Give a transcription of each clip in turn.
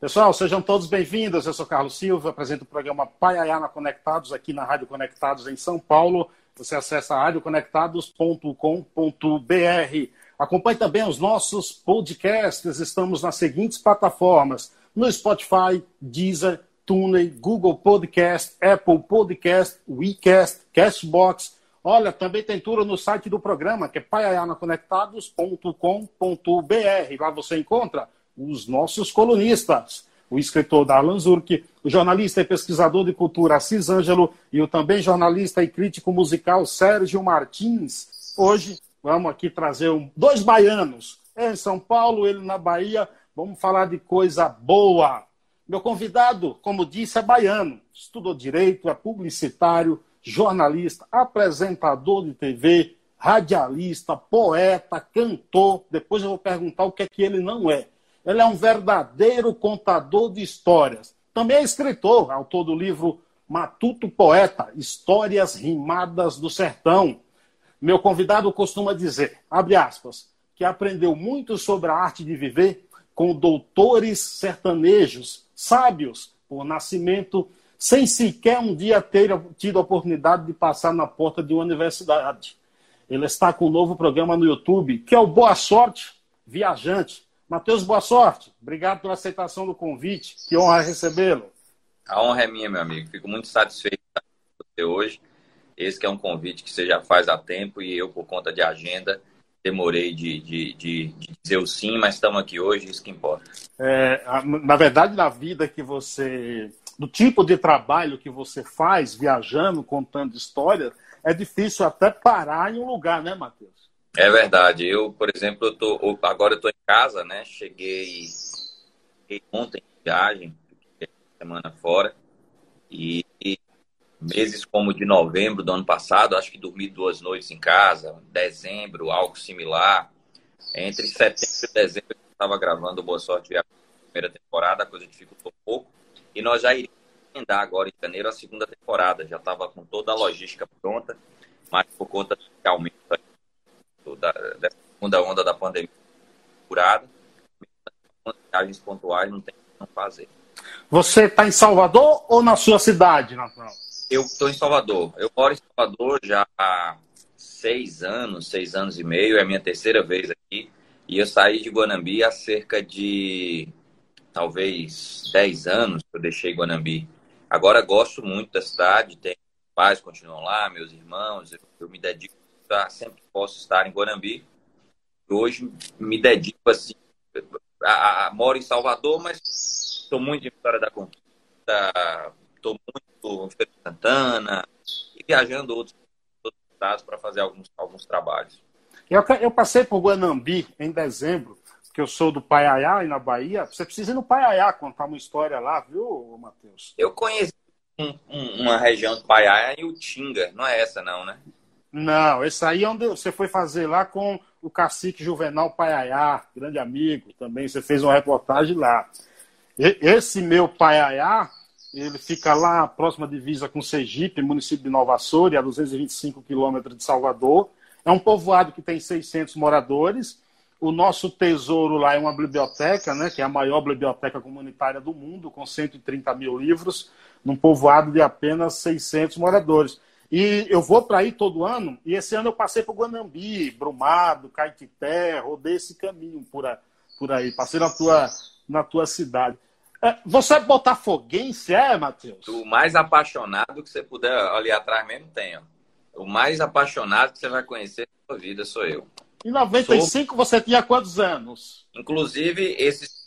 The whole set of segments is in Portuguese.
Pessoal, sejam todos bem-vindos. Eu sou Carlos Silva, apresento o programa Paiaiana Conectados aqui na Rádio Conectados em São Paulo. Você acessa radioconectados.com.br. Acompanhe também os nossos podcasts. Estamos nas seguintes plataformas: no Spotify, Deezer, TuneIn, Google Podcast, Apple Podcast, WeCast, Castbox. Olha, também tem tudo no site do programa, que é paiaianaconectados.com.br. Lá você encontra os nossos colunistas, o escritor Darlan Zurk, o jornalista e pesquisador de cultura Assis Ângelo e o também jornalista e crítico musical Sérgio Martins. Hoje vamos aqui trazer um, dois baianos, em São Paulo, ele na Bahia. Vamos falar de coisa boa. Meu convidado, como disse, é baiano, estudou direito, é publicitário, jornalista, apresentador de TV, radialista, poeta, cantor. Depois eu vou perguntar o que é que ele não é. Ele é um verdadeiro contador de histórias. Também é escritor, autor do livro Matuto Poeta, Histórias Rimadas do Sertão. Meu convidado costuma dizer, abre aspas, que aprendeu muito sobre a arte de viver com doutores sertanejos, sábios por nascimento, sem sequer um dia ter tido a oportunidade de passar na porta de uma universidade. Ele está com um novo programa no YouTube, que é o Boa Sorte Viajante. Matheus, boa sorte. Obrigado pela aceitação do convite. Que honra recebê-lo. A honra é minha, meu amigo. Fico muito satisfeito de você hoje. Esse que é um convite que você já faz há tempo e eu, por conta de agenda, demorei de, de, de, de dizer o sim, mas estamos aqui hoje, isso que importa. É, na verdade, na vida que você. do tipo de trabalho que você faz, viajando, contando histórias, é difícil até parar em um lugar, né, Matheus? É verdade. Eu, por exemplo, eu tô, agora eu estou em casa, né? Cheguei, cheguei ontem em viagem, semana fora, e, e, meses como de novembro do ano passado, acho que dormi duas noites em casa, dezembro, algo similar. Entre setembro e dezembro eu estava gravando Boa Sorte a primeira temporada, a coisa dificultou um pouco, e nós já iríamos emendar agora em janeiro a segunda temporada, já estava com toda a logística pronta, mas por conta do aumento da, dessa segunda onda da pandemia curada, viagens pontuais não tem como fazer. Você está em Salvador ou na sua cidade, Natal? Eu estou em Salvador. Eu moro em Salvador já há seis anos, seis anos e meio, é a minha terceira vez aqui. E eu saí de Guanambi há cerca de talvez dez anos que eu deixei Guanambi. Agora gosto muito da cidade, tenho pais continuam lá, meus irmãos, eu, eu me dedico tá? sempre posso estar em Guanambi. Hoje me dedico assim, a, a, moro em Salvador, mas estou muito em Vitória da Conquista, estou muito em Feira Santana e viajando outros, outros estados para fazer alguns, alguns trabalhos. Eu, eu passei por Guanambi em dezembro, que eu sou do Paiaiá, e na Bahia. Você precisa ir no Paiaiá contar uma história lá, viu, Matheus? Eu conheci um, um, uma região do Paiaiá e o Tinga, não é essa não, né? Não, esse aí é onde você foi fazer lá com o cacique Juvenal Paiaiá, grande amigo também. Você fez uma reportagem lá. Esse meu Paiaiá, ele fica lá próxima divisa com Sergipe, município de Nova Açores, a 225 quilômetros de Salvador. É um povoado que tem 600 moradores. O nosso tesouro lá é uma biblioteca, né, que é a maior biblioteca comunitária do mundo, com 130 mil livros, num povoado de apenas 600 moradores. E eu vou para aí todo ano, e esse ano eu passei por Guanambi, Brumado, Caetité, rodei esse caminho por aí, por aí passei na tua, na tua cidade. É, você é botafoguense, é, Matheus? O mais apaixonado que você puder ali atrás mesmo tem. O mais apaixonado que você vai conhecer na sua vida sou eu. Em 95 sou... você tinha quantos anos? Inclusive, esse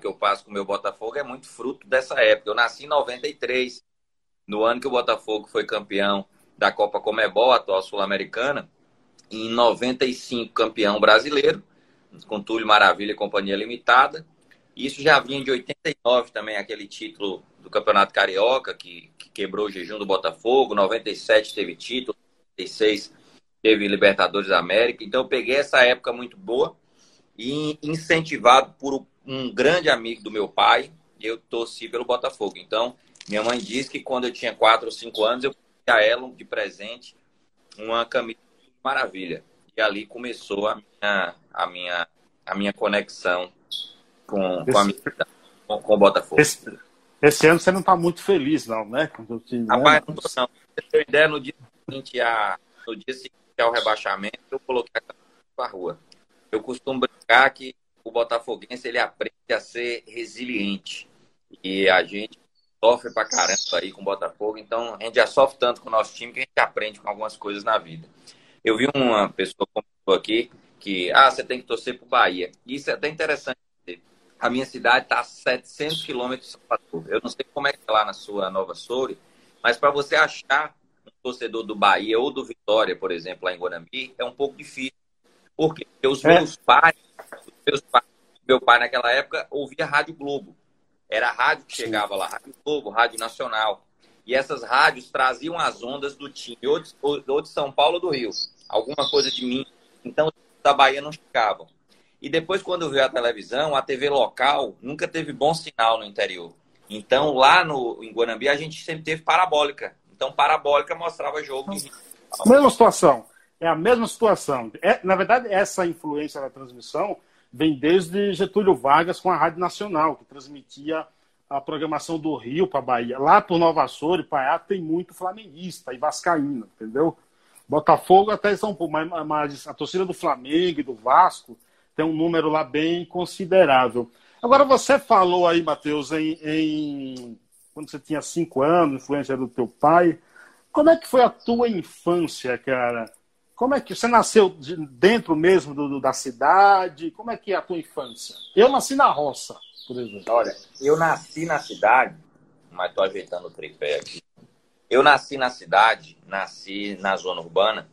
que eu passo com o meu Botafogo é muito fruto dessa época. Eu nasci em 93 no ano que o Botafogo foi campeão da Copa Comebol, atual sul-americana, em 95 campeão brasileiro, com Túlio Maravilha e Companhia Limitada. Isso já vinha de 89 também, aquele título do Campeonato Carioca, que, que quebrou o jejum do Botafogo. 97 teve título, 96 teve Libertadores da América. Então eu peguei essa época muito boa e incentivado por um grande amigo do meu pai, eu torci pelo Botafogo. Então, minha mãe disse que quando eu tinha 4 ou 5 anos, eu a ela de presente uma camisa maravilha. E ali começou a minha, a minha, a minha conexão com, com, a minha, com, o Botafogo. Esse, esse ano você não está muito feliz, não, né? Rapaz, né? não tô, não. Pra ideia, no dia seguinte, a, no dia seguinte ao rebaixamento, eu coloquei a para rua. Eu costumo brincar que o botafoguense ele aprende a ser resiliente. E a gente sofre pra caramba aí com o Botafogo, então a gente já sofre tanto com o nosso time que a gente aprende com algumas coisas na vida. Eu vi uma pessoa comentou aqui que, ah, você tem que torcer pro Bahia. Isso é até interessante. A minha cidade está a 700 quilômetros de Salvador. Eu não sei como é que é lá na sua Nova Soure, mas para você achar um torcedor do Bahia ou do Vitória, por exemplo, lá em Guanambi, é um pouco difícil. Por quê? Porque os é. meus pais, os meus pais, meu pai naquela época ouvia Rádio Globo. Era a rádio que chegava lá, Rádio Globo, Rádio Nacional. E essas rádios traziam as ondas do time, ou de, ou de São Paulo ou do Rio. Alguma coisa de mim. Então, da Bahia não chegavam. E depois, quando veio a televisão, a TV local nunca teve bom sinal no interior. Então, lá no, em Guanambi, a gente sempre teve parabólica. Então, parabólica mostrava jogo de... Mesma situação. É a mesma situação. É, na verdade, essa influência da transmissão vem desde Getúlio Vargas com a Rádio Nacional, que transmitia a programação do Rio para Bahia. Lá por Nova Açor e Paiá tem muito flamenguista e vascaíno, entendeu? Botafogo até são pouco, mas, mas a torcida do Flamengo e do Vasco tem um número lá bem considerável. Agora, você falou aí, Matheus, em, em, quando você tinha cinco anos, influência do teu pai. Como é que foi a tua infância, cara? Como é que você nasceu dentro mesmo do, do, da cidade? Como é que é a tua infância? Eu nasci na roça, por exemplo. Olha, eu nasci na cidade, mas estou ajeitando o tripé aqui. Eu nasci na cidade, nasci na zona urbana,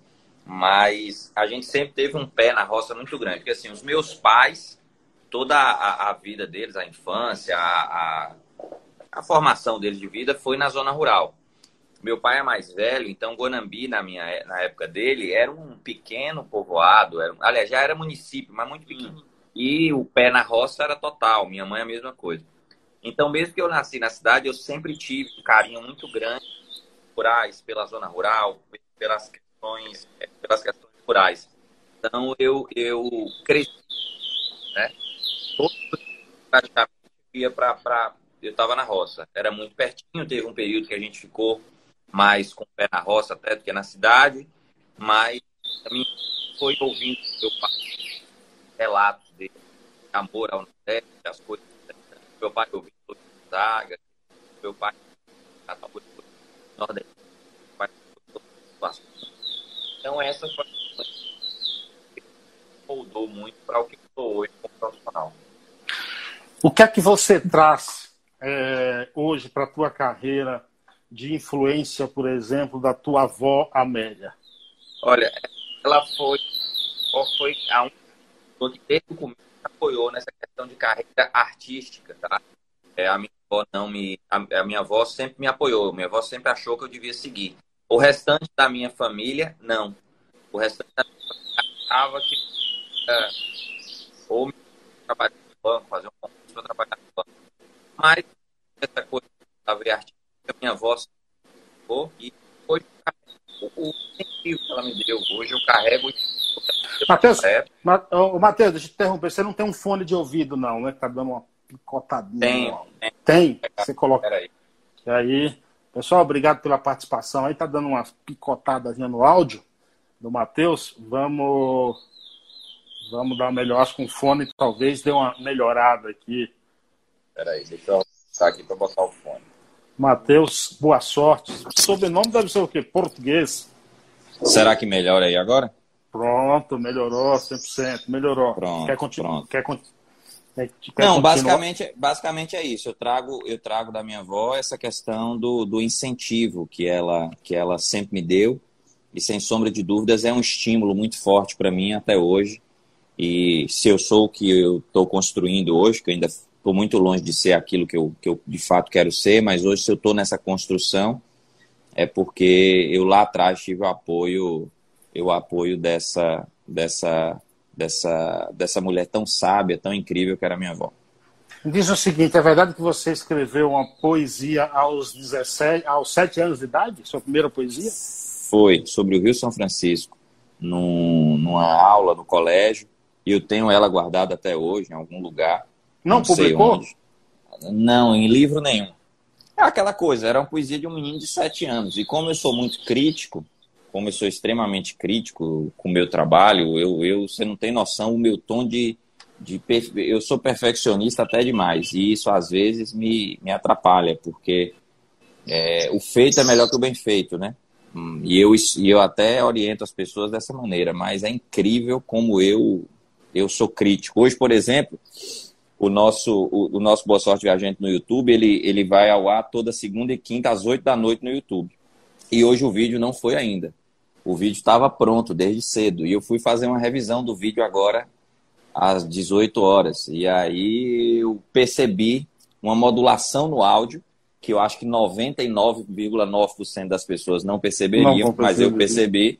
mas a gente sempre teve um pé na roça muito grande. Porque assim, os meus pais, toda a, a vida deles, a infância, a, a, a formação deles de vida foi na zona rural. Meu pai é mais velho, então Guanambi, na, minha, na época dele, era um pequeno povoado. Era, aliás, já era município, mas muito pequeno. Hum. E o pé na roça era total. Minha mãe é a mesma coisa. Então, mesmo que eu nasci na cidade, eu sempre tive um carinho muito grande rurais, pela zona rural, pelas questões, pelas questões rurais. Então, eu, eu cresci, né? Todo, praticamente ia para... Eu estava na roça. Era muito pertinho, teve um período que a gente ficou mais com o pé na roça até do que na cidade, mas também foi ouvindo meu pai relatos de amor ao Nordeste, as coisas. Meu pai ouvindo Zaga, meu pai Nordeste. Então essa foi moldou muito para o que sou hoje como profissional. O que é que você traz é, hoje para a tua carreira de influência, por exemplo, da tua avó Amélia? Olha, ela foi, foi a um que desde o começo apoiou nessa questão de carreira artística, tá? É, a minha avó não me, a, a, minha avó sempre me apoiou, minha avó sempre achou que eu devia seguir. O restante da minha família, não. O restante da minha família achava que é, ou me trabalhar no banco, fazer um concurso para trabalhar no banco. Mas essa coisa da artística a minha ficou e hoje o incentivo que ela me deu hoje eu carrego Matheus, Matheus, deixa eu te interromper. Você não tem um fone de ouvido, não, né? Tá dando uma picotadinha. Tem. Tem? Você coloca. Peraí. E aí, pessoal, obrigado pela participação. Aí tá dando uma picotada no áudio do Matheus. Vamos. Vamos dar uma melhor. Com o fone talvez dê uma melhorada aqui. Peraí, deixa eu estar aqui para botar o fone. Matheus, boa sorte. Sobrenome deve ser o quê? Português. Será que melhora aí agora? Pronto, melhorou 100%, melhorou. Pronto, quer continuar? Quer, quer, quer Não, basicamente, basicamente é isso. Eu trago, eu trago da minha avó essa questão do, do incentivo que ela, que ela sempre me deu e sem sombra de dúvidas é um estímulo muito forte para mim até hoje. E se eu sou o que eu estou construindo hoje, que eu ainda estou muito longe de ser aquilo que eu, que eu de fato quero ser, mas hoje se eu estou nessa construção é porque eu lá atrás tive o apoio, eu apoio dessa, dessa, dessa, dessa mulher tão sábia, tão incrível que era minha avó. Diz o seguinte, é verdade que você escreveu uma poesia aos 17, aos 7 anos de idade, sua primeira poesia? Foi, sobre o Rio São Francisco, num, numa aula no colégio, e eu tenho ela guardada até hoje em algum lugar. Não, não publicou? Não, em livro nenhum. É aquela coisa, era uma poesia de um menino de sete anos. E como eu sou muito crítico, como eu sou extremamente crítico com o meu trabalho, eu, eu você não tem noção o meu tom de, de. Eu sou perfeccionista até demais. E isso às vezes me, me atrapalha, porque é, o feito é melhor que o bem feito, né? Hum, e eu, e eu até oriento as pessoas dessa maneira, mas é incrível como eu, eu sou crítico. Hoje, por exemplo, o nosso, o, o, nosso Boa Sorte Viajante no YouTube, ele, ele vai ao ar toda segunda e quinta às 8 da noite no YouTube. E hoje o vídeo não foi ainda. O vídeo estava pronto desde cedo. E eu fui fazer uma revisão do vídeo agora às 18 horas. E aí eu percebi uma modulação no áudio que eu acho que 99,9% das pessoas não perceberiam, não mas eu percebi.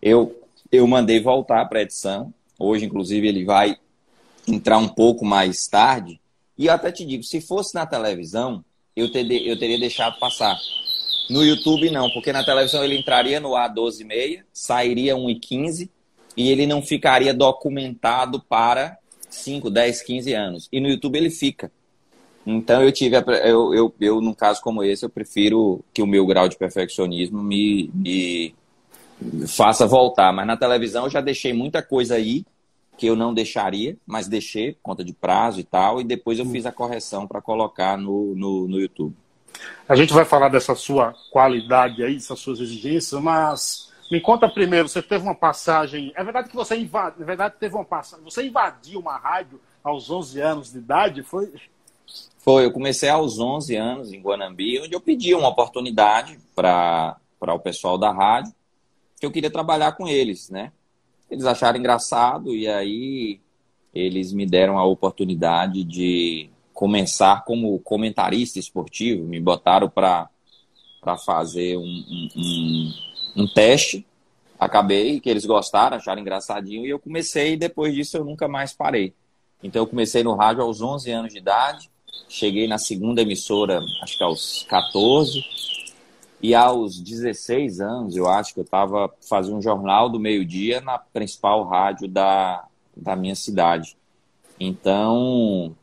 Eu, eu mandei voltar para a edição. Hoje, inclusive, ele vai entrar um pouco mais tarde. E eu até te digo, se fosse na televisão, eu, ter, eu teria deixado passar. No YouTube, não, porque na televisão ele entraria no ar 12h30, sairia 1h15 e ele não ficaria documentado para 5, 10, 15 anos. E no YouTube ele fica. Então eu tive, eu, eu, eu, num caso como esse, eu prefiro que o meu grau de perfeccionismo me, me faça voltar. Mas na televisão eu já deixei muita coisa aí que eu não deixaria, mas deixei por conta de prazo e tal, e depois eu fiz a correção para colocar no, no, no YouTube. A gente vai falar dessa sua qualidade aí, dessas suas exigências, mas me conta primeiro, você teve uma passagem. É verdade que você invadiu, é verdade que teve uma passagem. Você invadiu uma rádio aos 11 anos de idade, foi? Foi, eu comecei aos 11 anos em Guanambi, onde eu pedi uma oportunidade para o pessoal da rádio, que eu queria trabalhar com eles, né? Eles acharam engraçado e aí eles me deram a oportunidade de começar como comentarista esportivo, me botaram para fazer um, um, um, um, teste. Acabei, que eles gostaram, acharam engraçadinho, e eu comecei, e depois disso eu nunca mais parei. Então eu comecei no rádio aos 11 anos de idade, cheguei na segunda emissora, acho que aos 14, e aos 16 anos, eu acho que eu estava fazendo um jornal do meio-dia na principal rádio da, da minha cidade. Então,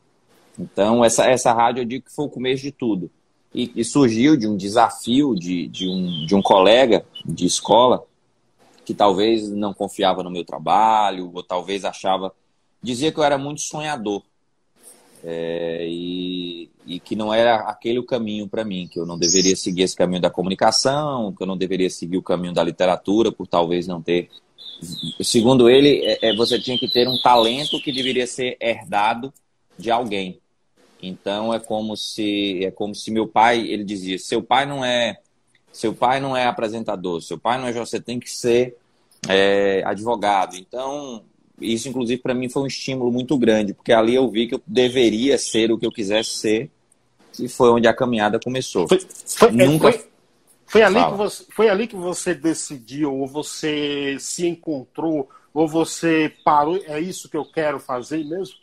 então, essa, essa rádio eu digo que foi o começo de tudo. E, e surgiu de um desafio de, de, um, de um colega de escola que talvez não confiava no meu trabalho, ou talvez achava. Dizia que eu era muito sonhador. É, e, e, que não era aquele o caminho para mim, que eu não deveria seguir esse caminho da comunicação, que eu não deveria seguir o caminho da literatura, por talvez não ter. Segundo ele, é, é, você tinha que ter um talento que deveria ser herdado de alguém. Então é como se é como se meu pai, ele dizia, seu pai não é seu pai não é apresentador, seu pai não é você tem que ser é, advogado. Então isso inclusive para mim foi um estímulo muito grande, porque ali eu vi que eu deveria ser o que eu quisesse ser e foi onde a caminhada começou. Foi, foi, é, Nunca foi, foi ali que você foi ali que você decidiu ou você se encontrou ou você parou, é isso que eu quero fazer mesmo?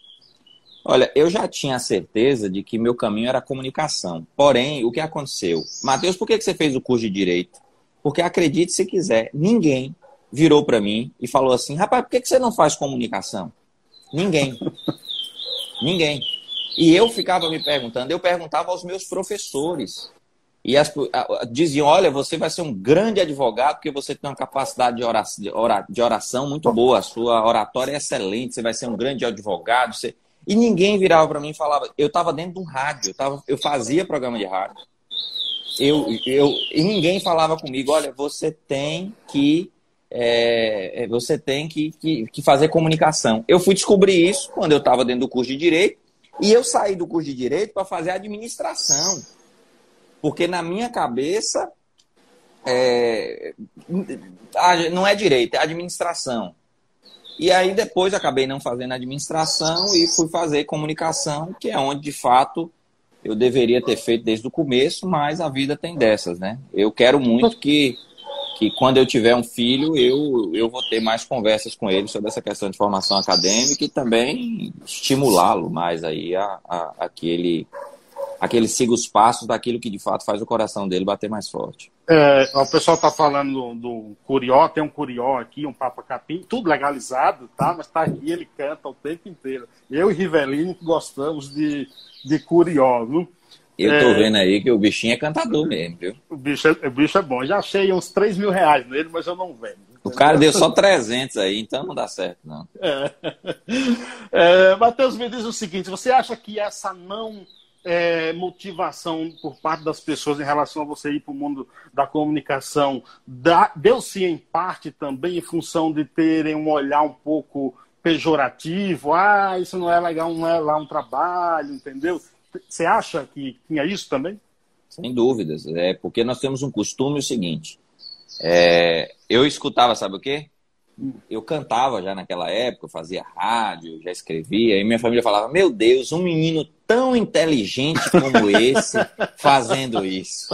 Olha, eu já tinha certeza de que meu caminho era a comunicação. Porém, o que aconteceu? Matheus, por que você fez o curso de Direito? Porque acredite se quiser, ninguém virou para mim e falou assim: rapaz, por que você não faz comunicação? Ninguém. ninguém. E eu ficava me perguntando, eu perguntava aos meus professores. E as, diziam: olha, você vai ser um grande advogado porque você tem uma capacidade de oração, de oração muito boa, a sua oratória é excelente, você vai ser um grande advogado. Você... E ninguém virava para mim e falava. Eu estava dentro de um rádio, eu, tava, eu fazia programa de rádio. Eu, eu, e ninguém falava comigo: olha, você tem que. É, é, você tem que, que, que fazer comunicação. Eu fui descobrir isso quando eu estava dentro do curso de Direito e eu saí do curso de Direito para fazer administração. Porque na minha cabeça é, não é direito, é administração. E aí depois acabei não fazendo administração e fui fazer comunicação, que é onde de fato eu deveria ter feito desde o começo, mas a vida tem dessas, né? Eu quero muito que, que quando eu tiver um filho, eu, eu vou ter mais conversas com ele sobre essa questão de formação acadêmica e também estimulá-lo mais aí a, a, a, que ele aquele siga os passos daquilo que de fato faz o coração dele bater mais forte. É, o pessoal está falando do, do, Curió, tem um Curió aqui, um Papa Capim, tudo legalizado, tá? Mas tá aqui, ele canta o tempo inteiro. Eu e Rivelino gostamos de, de Curió, viu? Eu tô é, vendo aí que o bichinho é cantador mesmo, viu? O bicho é, o bicho é bom. Já achei uns 3 mil reais nele, mas eu não vendo. O cara deu só 300 aí, então não dá certo, não. É. É, Matheus, me diz o seguinte: você acha que essa não é, motivação por parte das pessoas em relação a você ir para o mundo da comunicação deu-se em parte também em função de terem um olhar um pouco pejorativo? Ah, isso não é legal, não é lá um trabalho, entendeu? Você acha que tinha isso também? Sem dúvidas. É porque nós temos um costume o seguinte. É, eu escutava, sabe o quê? eu cantava já naquela época, fazia rádio, já escrevia, e minha família falava: Meu Deus, um menino tão inteligente como esse fazendo isso.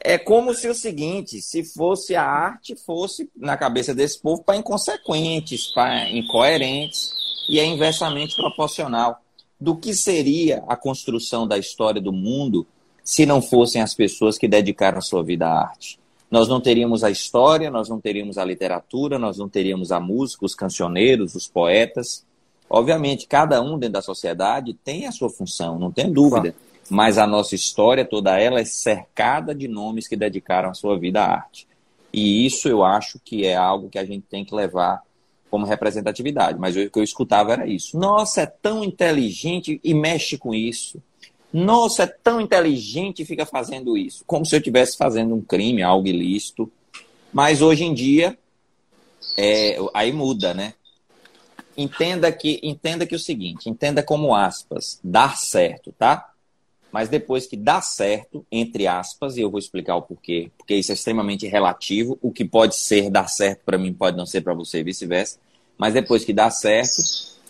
É como se o seguinte: se fosse a arte, fosse na cabeça desse povo para inconsequentes, para incoerentes, e é inversamente proporcional. Do que seria a construção da história do mundo se não fossem as pessoas que dedicaram a sua vida à arte? nós não teríamos a história, nós não teríamos a literatura, nós não teríamos a música, os cancioneiros, os poetas. Obviamente, cada um dentro da sociedade tem a sua função, não tem dúvida. Mas a nossa história, toda ela, é cercada de nomes que dedicaram a sua vida à arte. E isso eu acho que é algo que a gente tem que levar como representatividade. Mas o que eu escutava era isso. Nossa, é tão inteligente e mexe com isso. Nossa, é tão inteligente e fica fazendo isso. Como se eu estivesse fazendo um crime, algo ilícito. Mas hoje em dia, é, aí muda, né? Entenda que, entenda que o seguinte, entenda como aspas, dar certo, tá? Mas depois que dá certo, entre aspas, e eu vou explicar o porquê, porque isso é extremamente relativo, o que pode ser dar certo para mim pode não ser para você e vice-versa, mas depois que dá certo,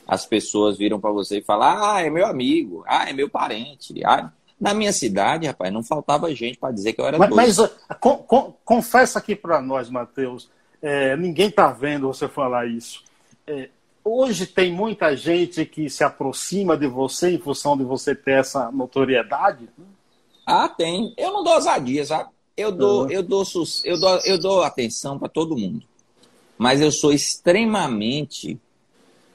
as pessoas viram para você e falam: ah, é meu amigo, ah, é meu parente. Ah, na minha cidade, rapaz, não faltava gente para dizer que eu era Mas, mas uh, con, con, confessa aqui para nós, Matheus, é, ninguém está vendo você falar isso. É, hoje tem muita gente que se aproxima de você em função de você ter essa notoriedade? Ah, tem. Eu não dou ousadia, sabe? Eu dou, uhum. eu dou, eu dou, eu dou atenção para todo mundo. Mas eu sou extremamente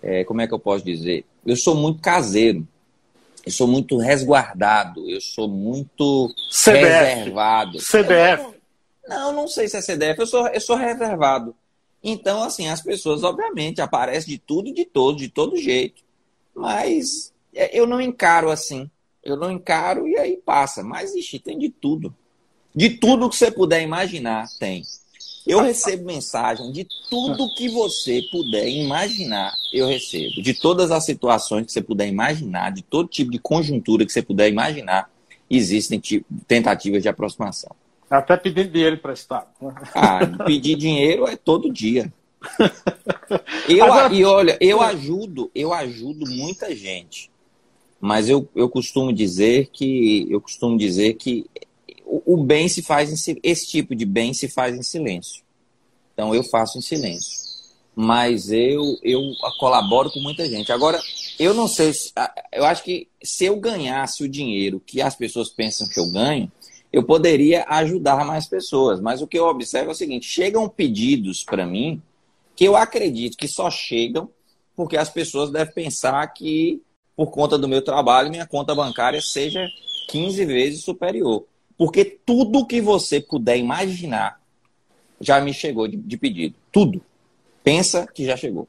é, como é que eu posso dizer? Eu sou muito caseiro, eu sou muito resguardado, eu sou muito reservado. CDF. Não, não sei se é CDF, eu sou, eu sou reservado. Então, assim, as pessoas, obviamente, aparecem de tudo e de todo, de todo jeito. Mas é, eu não encaro assim. Eu não encaro e aí passa. Mas, ixi, tem de tudo. De tudo que você puder imaginar, tem. Eu recebo mensagem de tudo que você puder imaginar, eu recebo. De todas as situações que você puder imaginar, de todo tipo de conjuntura que você puder imaginar, existem tentativas de aproximação. Até pedir dinheiro emprestado. Ah, pedir dinheiro é todo dia. Eu, Agora... E olha, eu ajudo, eu ajudo muita gente. Mas eu, eu costumo dizer que eu costumo dizer que o, bem se faz em, esse tipo de bem se faz em silêncio. Então eu faço em silêncio. Mas eu eu colaboro com muita gente. Agora, eu não sei, se, eu acho que se eu ganhasse o dinheiro que as pessoas pensam que eu ganho, eu poderia ajudar mais pessoas. Mas o que eu observo é o seguinte: chegam pedidos para mim que eu acredito que só chegam porque as pessoas devem pensar que, por conta do meu trabalho, minha conta bancária seja 15 vezes superior. Porque tudo que você puder imaginar já me chegou de, de pedido. Tudo. Pensa que já chegou.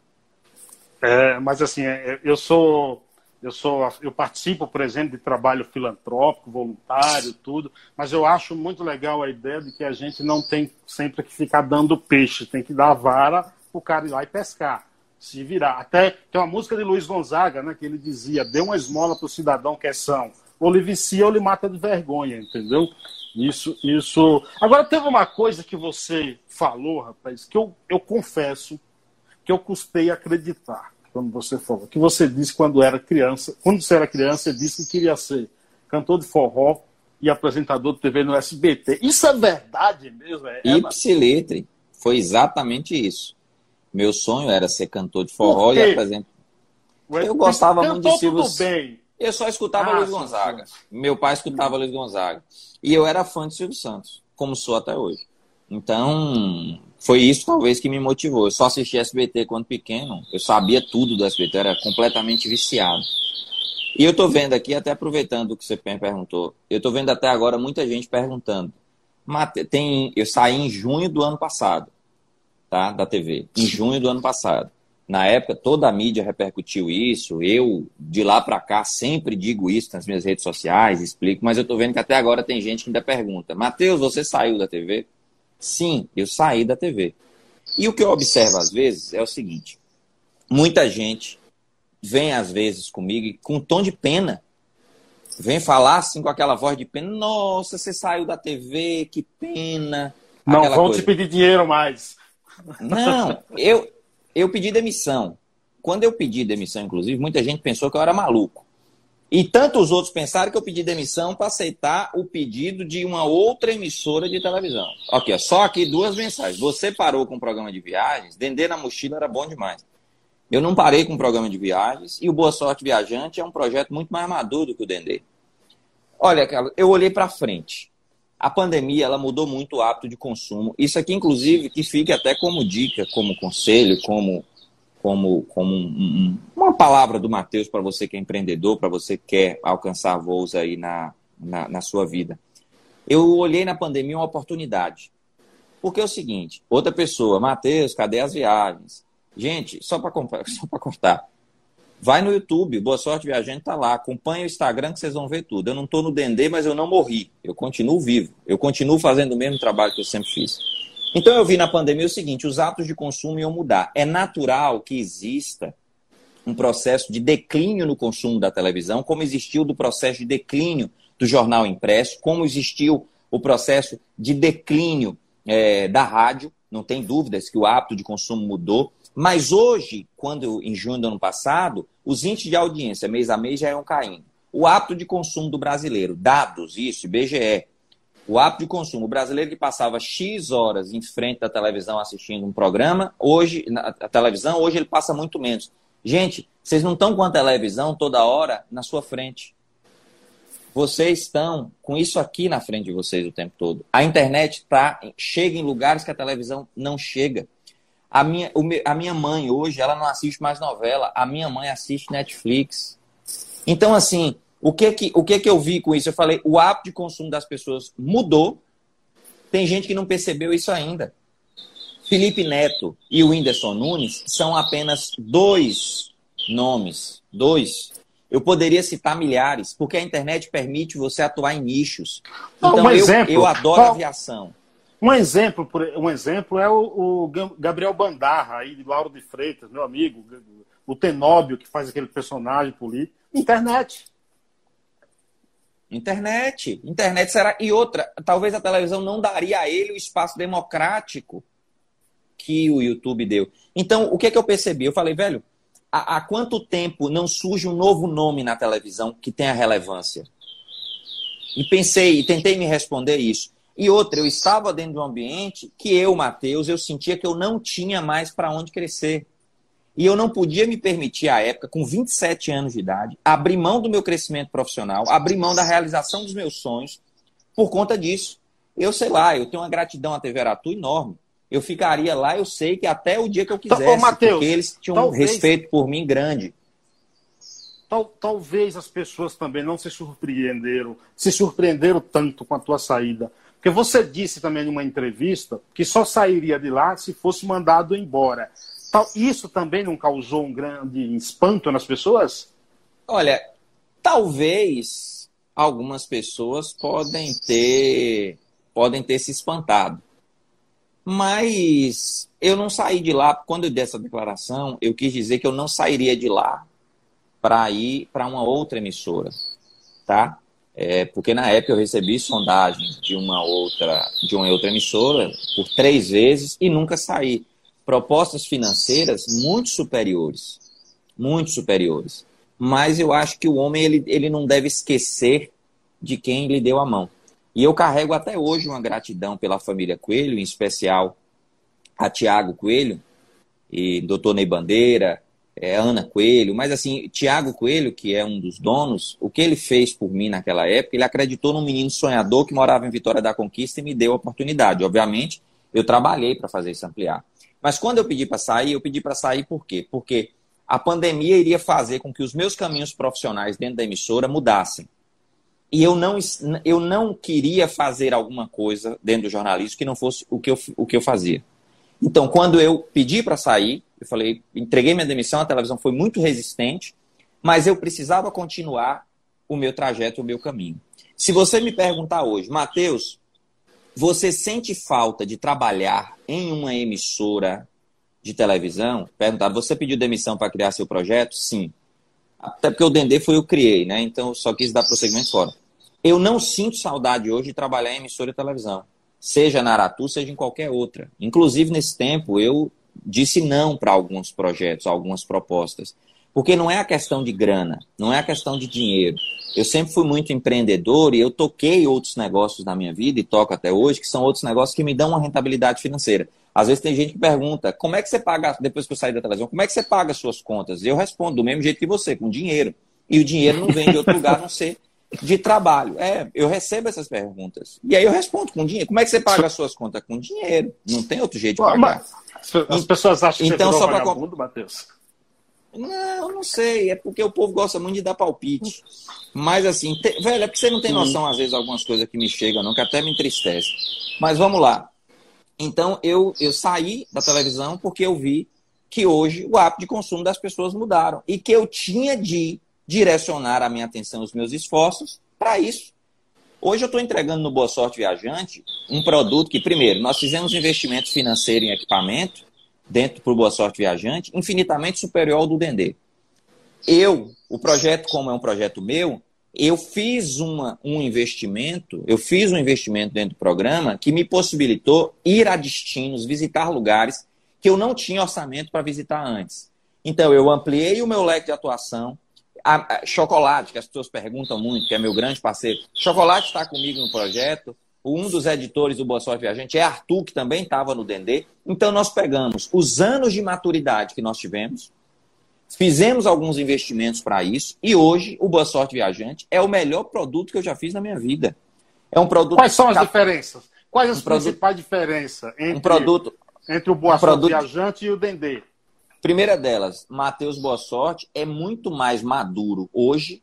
É, mas assim, é, eu sou eu sou eu participo, por exemplo, de trabalho filantrópico, voluntário, tudo, mas eu acho muito legal a ideia de que a gente não tem sempre que ficar dando peixe, tem que dar a vara o cara ir lá e pescar, se virar. Até tem uma música de Luiz Gonzaga, né, que ele dizia: "Dê uma esmola para o cidadão que é são" ou lhe vicia ou lhe mata de vergonha, entendeu? Isso, isso. Agora teve uma coisa que você falou, rapaz, que eu, eu confesso que eu custei acreditar quando você falou. Que você disse quando era criança, quando você era criança, você disse que queria ser cantor de forró e apresentador de TV no SBT. Isso é verdade mesmo? É, é Ipsiletre. Foi exatamente isso. Meu sonho era ser cantor de forró e apresentar. Eu gostava muito de Silvio. Tudo bem. Eu só escutava ah, Luiz Gonzaga. Sim. Meu pai escutava Luiz Gonzaga. E eu era fã de Silvio Santos, como sou até hoje. Então, foi isso talvez que me motivou. Eu só assisti SBT quando pequeno, eu sabia tudo do SBT, era completamente viciado. E eu tô vendo aqui, até aproveitando o que você perguntou, eu tô vendo até agora muita gente perguntando. Tem, eu saí em junho do ano passado, tá? Da TV. Em junho do ano passado. Na época, toda a mídia repercutiu isso. Eu, de lá para cá, sempre digo isso nas minhas redes sociais, explico, mas eu tô vendo que até agora tem gente que ainda pergunta: Matheus, você saiu da TV? Sim, eu saí da TV. E o que eu observo às vezes é o seguinte: muita gente vem às vezes comigo com um tom de pena. Vem falar assim com aquela voz de pena: Nossa, você saiu da TV, que pena. Não vão coisa. te pedir dinheiro mais. Não, eu, eu pedi demissão. Quando eu pedi demissão, inclusive, muita gente pensou que eu era maluco. E tanto os outros pensaram que eu pedi demissão para aceitar o pedido de uma outra emissora de televisão. Ok, só aqui duas mensagens. Você parou com o programa de viagens, Dendê na mochila era bom demais. Eu não parei com o programa de viagens e o Boa Sorte Viajante é um projeto muito mais maduro que o Dendê. Olha, eu olhei para frente. A pandemia ela mudou muito o hábito de consumo. Isso aqui, inclusive, que fique até como dica, como conselho, como como, como um, um, uma palavra do Matheus para você que é empreendedor, para você que quer alcançar voos aí na, na, na sua vida. Eu olhei na pandemia uma oportunidade. Porque é o seguinte, outra pessoa, Matheus, cadê as viagens? Gente, só para só cortar. Vai no YouTube, Boa Sorte Viajante está lá. Acompanha o Instagram que vocês vão ver tudo. Eu não estou no Dendê, mas eu não morri. Eu continuo vivo. Eu continuo fazendo o mesmo trabalho que eu sempre fiz. Então eu vi na pandemia o seguinte: os hábitos de consumo iam mudar. É natural que exista um processo de declínio no consumo da televisão, como existiu do processo de declínio do jornal impresso, como existiu o processo de declínio é, da rádio. Não tem dúvidas que o hábito de consumo mudou. Mas hoje, quando em junho do ano passado, os índices de audiência mês a mês já iam caindo. O hábito de consumo do brasileiro, dados, isso, IBGE, o hábito de consumo. O brasileiro que passava X horas em frente da televisão assistindo um programa, hoje, na televisão, hoje ele passa muito menos. Gente, vocês não estão com a televisão toda hora na sua frente. Vocês estão com isso aqui na frente de vocês o tempo todo. A internet tá, chega em lugares que a televisão não chega. A minha, a minha mãe hoje, ela não assiste mais novela. A minha mãe assiste Netflix. Então, assim, o que que, o que que eu vi com isso? Eu falei, o hábito de consumo das pessoas mudou. Tem gente que não percebeu isso ainda. Felipe Neto e o Whindersson Nunes são apenas dois nomes. Dois. Eu poderia citar milhares, porque a internet permite você atuar em nichos. Então, um exemplo, eu, eu adoro aviação. Um exemplo, um exemplo é o, o Gabriel Bandarra, aí, de Lauro de Freitas, meu amigo, o Tenóbio, que faz aquele personagem político. Internet. Internet. Internet será. E outra, talvez a televisão não daria a ele o espaço democrático que o YouTube deu. Então, o que, é que eu percebi? Eu falei, velho, há, há quanto tempo não surge um novo nome na televisão que tenha relevância? E pensei, e tentei me responder isso. E outra, eu estava dentro de um ambiente que eu, Matheus, eu sentia que eu não tinha mais para onde crescer. E eu não podia me permitir, à época, com 27 anos de idade, abrir mão do meu crescimento profissional, abrir mão da realização dos meus sonhos por conta disso. Eu sei lá, eu tenho uma gratidão à TV Aratu enorme. Eu ficaria lá, eu sei que até o dia que eu então, quisesse, Ô, Mateus, porque eles tinham talvez, um respeito por mim grande. Tal, talvez as pessoas também não se surpreenderam, se surpreenderam tanto com a tua saída. Porque você disse também em uma entrevista que só sairia de lá se fosse mandado embora. Isso também não causou um grande espanto nas pessoas? Olha, talvez algumas pessoas podem ter podem ter se espantado. Mas eu não saí de lá, quando eu dei essa declaração, eu quis dizer que eu não sairia de lá para ir para uma outra emissora, tá? É, porque na época eu recebi sondagens de uma outra de uma outra emissora por três vezes e nunca saí propostas financeiras muito superiores, muito superiores. Mas eu acho que o homem ele, ele não deve esquecer de quem lhe deu a mão. E eu carrego até hoje uma gratidão pela família Coelho, em especial a Tiago Coelho, e doutor Ney Bandeira, é, Ana Coelho, mas assim, Tiago Coelho, que é um dos donos, o que ele fez por mim naquela época, ele acreditou num menino sonhador que morava em Vitória da Conquista e me deu a oportunidade. Obviamente, eu trabalhei para fazer isso ampliar. Mas quando eu pedi para sair, eu pedi para sair por quê? Porque a pandemia iria fazer com que os meus caminhos profissionais dentro da emissora mudassem. E eu não, eu não queria fazer alguma coisa dentro do jornalismo que não fosse o que eu, o que eu fazia. Então, quando eu pedi para sair, eu falei, entreguei minha demissão, a televisão foi muito resistente, mas eu precisava continuar o meu trajeto, o meu caminho. Se você me perguntar hoje, Matheus, você sente falta de trabalhar em uma emissora de televisão? Perguntar, você pediu demissão para criar seu projeto? Sim. Até porque o Dendê foi eu criei, né? Então só quis dar prosseguimento fora. Eu não sinto saudade hoje de trabalhar em emissora de televisão, seja na Aratu, seja em qualquer outra. Inclusive nesse tempo eu disse não para alguns projetos, algumas propostas. Porque não é a questão de grana, não é a questão de dinheiro. Eu sempre fui muito empreendedor e eu toquei outros negócios na minha vida e toco até hoje, que são outros negócios que me dão uma rentabilidade financeira. Às vezes tem gente que pergunta, como é que você paga, depois que eu saí da televisão, como é que você paga as suas contas? E eu respondo do mesmo jeito que você, com dinheiro. E o dinheiro não vem de outro lugar a não ser de trabalho. É, eu recebo essas perguntas. E aí eu respondo com dinheiro. Como é que você paga as suas contas? Com dinheiro. Não tem outro jeito de pagar. As pessoas acham que então, você só vagabundo, Matheus? Não, eu não sei. É porque o povo gosta muito de dar palpite. Mas assim, te... velho, é porque você não tem noção, às vezes, algumas coisas que me chegam, não, que até me entristece. Mas vamos lá. Então, eu, eu saí da televisão porque eu vi que hoje o hábito de consumo das pessoas mudaram. E que eu tinha de direcionar a minha atenção, os meus esforços para isso. Hoje eu estou entregando no Boa Sorte Viajante um produto que, primeiro, nós fizemos investimento financeiro em equipamento dentro para o Boa Sorte Viajante, infinitamente superior ao do Dendê. Eu, o projeto, como é um projeto meu, eu fiz uma, um investimento, eu fiz um investimento dentro do programa que me possibilitou ir a destinos, visitar lugares que eu não tinha orçamento para visitar antes. Então, eu ampliei o meu leque de atuação, a, a, Chocolate, que as pessoas perguntam muito, que é meu grande parceiro. Chocolate está comigo no projeto. Um dos editores do Boa Sorte Viajante é Arthur, que também estava no Dendê. Então, nós pegamos os anos de maturidade que nós tivemos, fizemos alguns investimentos para isso, e hoje o Boa Sorte Viajante é o melhor produto que eu já fiz na minha vida. É um produto. Quais são as cap... diferenças? Quais as um principais produto... diferenças entre, um produto... entre o Boa um Sorte produto... Viajante e o Dendê? Primeira delas, Matheus Boa Sorte é muito mais maduro hoje,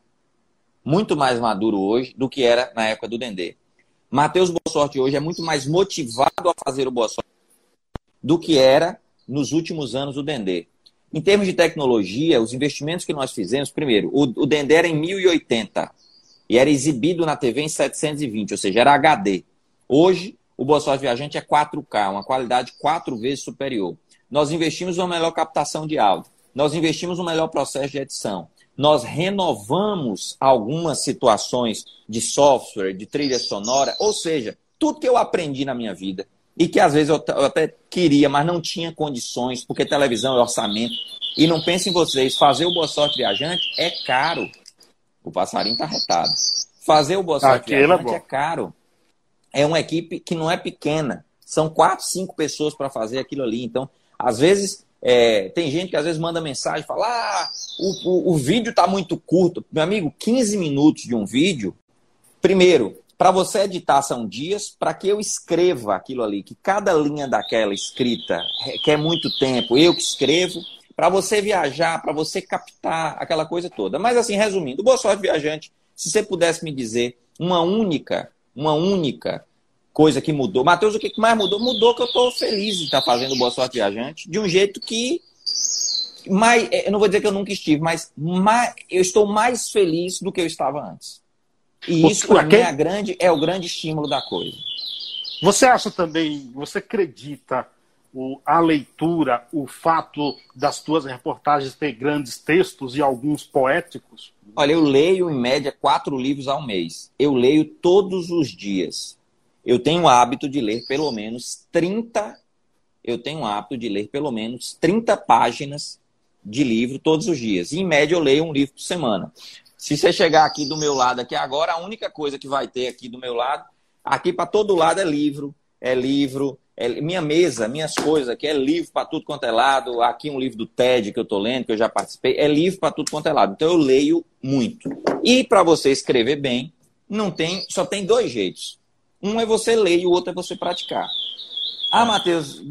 muito mais maduro hoje do que era na época do Dendê. Matheus Boa Sorte hoje é muito mais motivado a fazer o Boa Sorte do que era nos últimos anos do Dendê. Em termos de tecnologia, os investimentos que nós fizemos, primeiro, o, o Dendê era em 1080 e era exibido na TV em 720, ou seja, era HD. Hoje, o Boa Sorte Viajante é 4K, uma qualidade quatro vezes superior. Nós investimos uma melhor captação de áudio. Nós investimos um melhor processo de edição. Nós renovamos algumas situações de software, de trilha sonora, ou seja, tudo que eu aprendi na minha vida e que às vezes eu, até queria, mas não tinha condições, porque televisão é orçamento. E não pensem em vocês, fazer o Boa Sorte Viajante é caro. O passarinho está retado. Fazer o Boa Sorte Aquela Viajante é, é caro. É uma equipe que não é pequena. São quatro, cinco pessoas para fazer aquilo ali. Então, às vezes, é, tem gente que às vezes manda mensagem e fala: ah, o, o, o vídeo está muito curto. Meu amigo, 15 minutos de um vídeo. Primeiro, para você editar são dias, para que eu escreva aquilo ali, que cada linha daquela escrita requer muito tempo, eu que escrevo, para você viajar, para você captar aquela coisa toda. Mas assim, resumindo, boa sorte viajante, se você pudesse me dizer uma única, uma única coisa que mudou. Matheus, o que mais mudou? Mudou que eu estou feliz de estar fazendo Boa Sorte Viajante de um jeito que. Mais, é, eu não vou dizer que eu nunca estive, mas mais, eu estou mais feliz do que eu estava antes. E isso, para mim, é, grande, é o grande estímulo da coisa. Você acha também, você acredita o, a leitura, o fato das tuas reportagens ter grandes textos e alguns poéticos? Olha, eu leio em média quatro livros ao mês. Eu leio todos os dias eu tenho o hábito de ler pelo menos 30, eu tenho o hábito de ler pelo menos 30 páginas de livro todos os dias. Em média, eu leio um livro por semana. Se você chegar aqui do meu lado aqui agora, a única coisa que vai ter aqui do meu lado, aqui para todo lado é livro, é livro, é, minha mesa, minhas coisas aqui é livro para tudo quanto é lado. Aqui um livro do TED que eu estou lendo, que eu já participei, é livro para tudo quanto é lado. Então eu leio muito. E para você escrever bem, não tem, só tem dois jeitos. Um é você ler e o outro é você praticar. Ah, Matheus,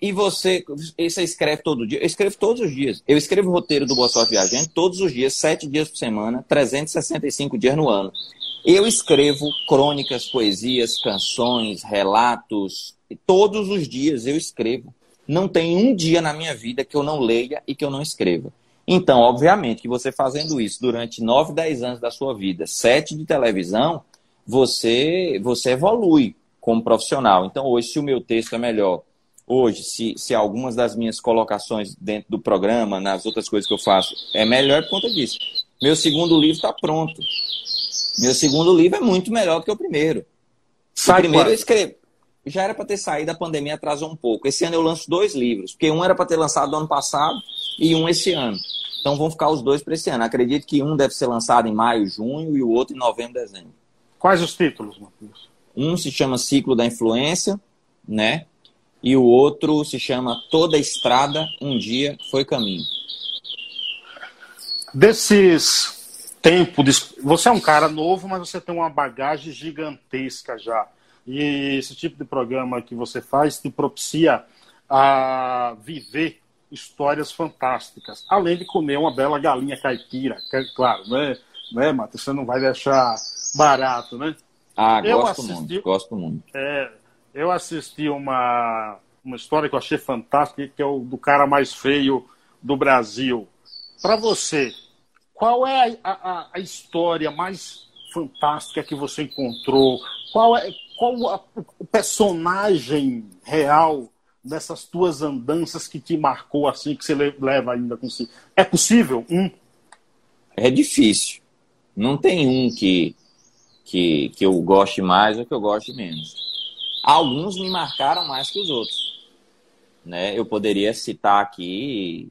e, você, você escreve todo dia? Eu escrevo todos os dias. Eu escrevo o roteiro do Boa Sorte Viajante todos os dias, sete dias por semana, 365 dias no ano. Eu escrevo crônicas, poesias, canções, relatos. Todos os dias eu escrevo. Não tem um dia na minha vida que eu não leia e que eu não escreva. Então, obviamente, que você fazendo isso durante 9, 10 anos da sua vida, sete de televisão, você, você evolui como profissional. Então, hoje, se o meu texto é melhor, hoje, se, se algumas das minhas colocações dentro do programa, nas outras coisas que eu faço, é melhor por conta disso. Meu segundo livro está pronto. Meu segundo livro é muito melhor do que o primeiro. Sai o primeiro quase. eu escrevi. Já era para ter saído, a pandemia atrasou um pouco. Esse ano eu lanço dois livros, porque um era para ter lançado no ano passado e um esse ano. Então vão ficar os dois para esse ano. Acredito que um deve ser lançado em maio, junho e o outro em novembro, dezembro. Quais os títulos, Matheus? Um se chama Ciclo da Influência, né? E o outro se chama Toda Estrada um Dia Foi Caminho. Desses tempos, você é um cara novo, mas você tem uma bagagem gigantesca já. E esse tipo de programa que você faz te propicia a viver histórias fantásticas, além de comer uma bela galinha caipira, que é claro, né, né, Matheus? Você não vai deixar barato, né? Ah, Eu gosto assisti- muito, gosto muito. É, eu assisti uma, uma história que eu achei fantástica, que é o do cara mais feio do Brasil. Para você, qual é a, a- a história mais fantástica que você encontrou? Qual é qual a- o personagem real dessas tuas andanças que te marcou assim, que você le- leva ainda consigo? É possível? Um? É difícil. Não tem um que, que, que eu goste mais ou que eu goste menos. Alguns me marcaram mais que os outros. Né? Eu poderia citar aqui,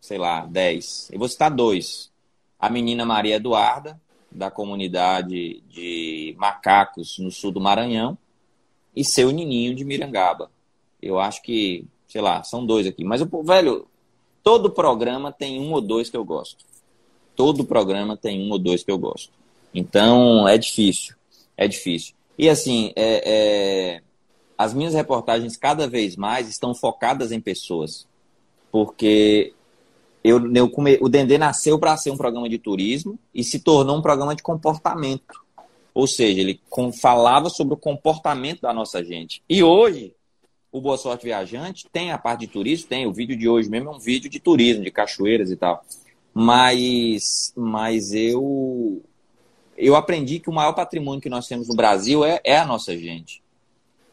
sei lá, dez. Eu vou citar dois. A menina Maria Eduarda, da comunidade de macacos no sul do Maranhão, e seu Nininho de Mirangaba. Eu acho que, sei lá, são dois aqui. Mas, eu, velho, todo programa tem um ou dois que eu gosto. Todo programa tem um ou dois que eu gosto. Então, é difícil. É difícil. E, assim, é, é, as minhas reportagens cada vez mais estão focadas em pessoas. Porque eu, eu come... o Dendê nasceu para ser um programa de turismo e se tornou um programa de comportamento. Ou seja, ele com... falava sobre o comportamento da nossa gente. E hoje, o Boa Sorte Viajante tem a parte de turismo, tem o vídeo de hoje mesmo, é um vídeo de turismo, de cachoeiras e tal. Mas, mas eu, eu aprendi que o maior patrimônio que nós temos no Brasil é, é a nossa gente.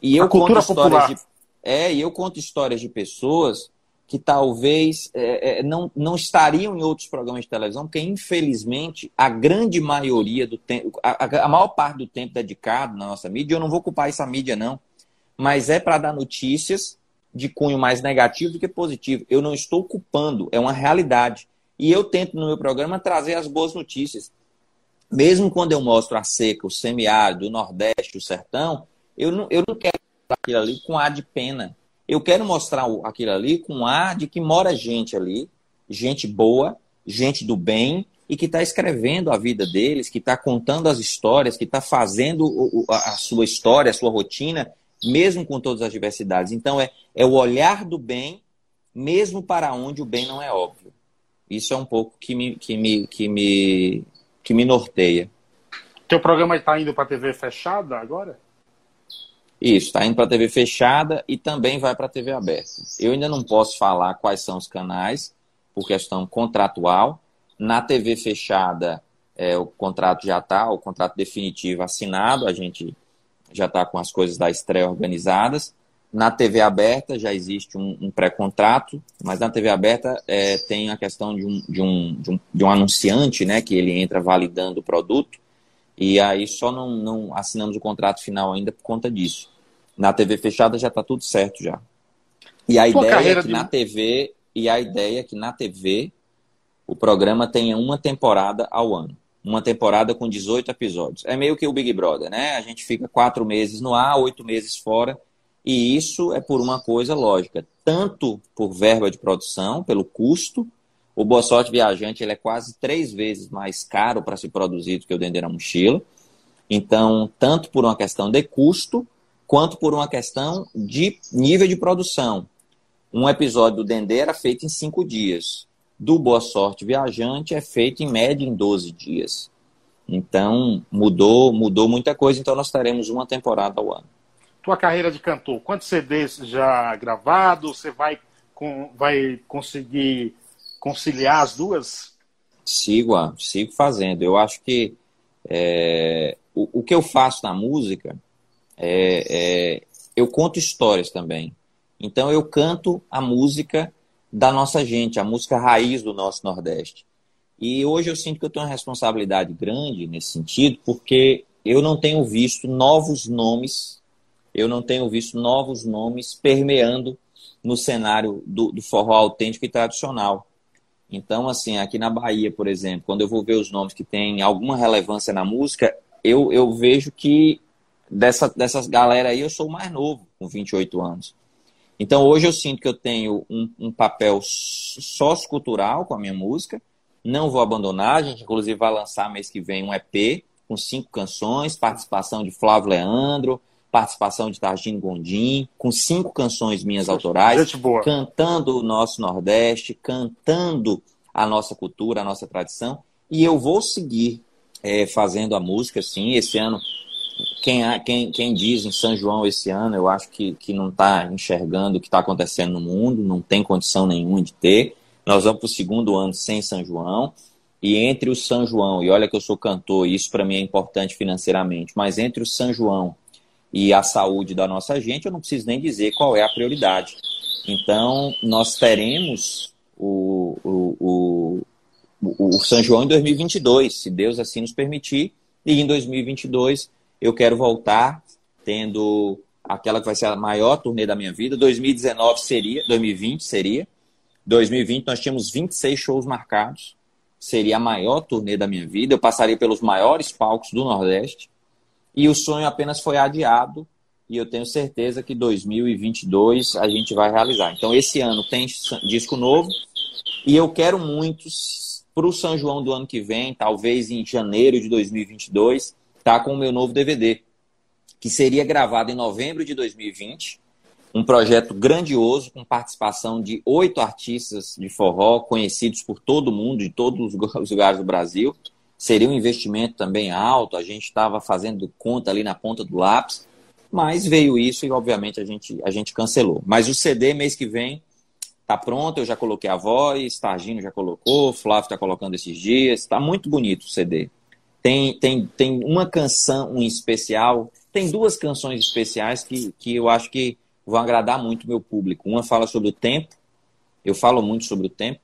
E eu A conto histórias popular. de, é, e eu conto histórias de pessoas que talvez é, é, não, não estariam em outros programas de televisão, porque infelizmente a grande maioria do tempo, a, a- a maior parte do tempo dedicado na nossa mídia, eu não vou culpar essa mídia não, mas é para dar notícias de cunho mais negativo do que positivo. Eu não estou culpando, é uma realidade. E eu tento no meu programa trazer as boas notícias. Mesmo quando eu mostro a seca, o semiárido, o nordeste, o sertão, eu não, eu não quero mostrar aquilo ali com ar de pena. Eu quero mostrar aquilo ali com ar de que mora gente ali, gente boa, gente do bem, e que está escrevendo a vida deles, que está contando as histórias, que está fazendo a sua história, a sua rotina, mesmo com todas as diversidades. Então, é, é o olhar do bem, mesmo para onde o bem não é óbvio. Isso é um pouco que me, que me, que me, que me norteia. Teu programa está indo para TV fechada agora? Isso, está indo para a TV fechada e também vai para a TV aberta. Eu ainda não posso falar quais são os canais, por questão contratual. Na TV fechada, é, o contrato já está, o contrato definitivo assinado, a gente já está com as coisas da estreia organizadas. Na TV aberta já existe um, um pré-contrato, mas na TV aberta é, tem a questão de um, de, um, de, um, de um anunciante, né, que ele entra validando o produto. E aí só não, não assinamos o contrato final ainda por conta disso. Na TV fechada já está tudo certo já. E a Tua ideia é que de- na TV e a ideia é que na TV o programa tenha uma temporada ao ano. Uma temporada com 18 episódios. É meio que o Big Brother, né? A gente fica quatro meses no ar, oito meses fora. E isso é por uma coisa lógica, tanto por verba de produção, pelo custo. O Boa Sorte Viajante ele é quase três vezes mais caro para ser produzido que o Dendê na Mochila. Então, tanto por uma questão de custo, quanto por uma questão de nível de produção. Um episódio do Dendê era feito em cinco dias. Do Boa Sorte Viajante é feito em média em 12 dias. Então, mudou, mudou muita coisa. Então, nós teremos uma temporada ao ano. Tua carreira de cantor, quantos CDs já gravados? Você vai, com, vai conseguir conciliar as duas? Sigo, sigo fazendo. Eu acho que é, o, o que eu faço na música é, é, eu conto histórias também. Então eu canto a música da nossa gente, a música raiz do nosso Nordeste. E hoje eu sinto que eu tenho uma responsabilidade grande nesse sentido, porque eu não tenho visto novos nomes, eu não tenho visto novos nomes permeando no cenário do, do forró autêntico e tradicional. Então, assim, aqui na Bahia, por exemplo, quando eu vou ver os nomes que têm alguma relevância na música, eu, eu vejo que dessa, dessas galera aí eu sou o mais novo, com 28 anos. Então hoje eu sinto que eu tenho um, um papel sociocultural com a minha música, não vou abandonar, a gente inclusive vai lançar mês que vem um EP com cinco canções, participação de Flávio Leandro, participação de Targino Gondim, com cinco canções minhas autorais, cantando o nosso Nordeste, cantando a nossa cultura, a nossa tradição, e eu vou seguir é, fazendo a música, sim. Esse ano, quem, quem, quem diz em São João esse ano, eu acho que, que não está enxergando o que está acontecendo no mundo, não tem condição nenhuma de ter. Nós vamos para o segundo ano sem São João. E entre o São João, e olha que eu sou cantor, e isso para mim é importante financeiramente, mas entre o São João e a saúde da nossa gente, eu não preciso nem dizer qual é a prioridade. Então, nós teremos o, o, o, o, São João em 2022, se Deus assim nos permitir. E em 2022 eu quero voltar tendo aquela que vai ser a maior turnê da minha vida. 2019 seria, 2020 seria. 2020 nós tínhamos 26 shows marcados. Seria a maior turnê da minha vida. Eu passaria pelos maiores palcos do Nordeste. E o sonho apenas foi adiado. E eu tenho certeza que 2022 a gente vai realizar. Então, esse ano tem disco novo. E eu quero muito, para o São João do ano que vem, talvez em janeiro de 2022, tá com o meu novo DVD, que seria gravado em novembro de 2020. Um projeto grandioso, com participação de oito artistas de forró, conhecidos por todo mundo, de todos os lugares do Brasil. Seria um investimento também alto, a gente estava fazendo conta ali na ponta do lápis, mas veio isso e, obviamente, a gente, a gente cancelou. Mas o CD, mês que vem, Tá pronto, eu já coloquei a voz, Targino já colocou, Flávio está colocando esses dias. Tá muito bonito o CD. Tem, tem, tem uma canção um especial, tem duas canções especiais que, que eu acho que vão agradar muito o meu público. Uma fala sobre o tempo, eu falo muito sobre o tempo.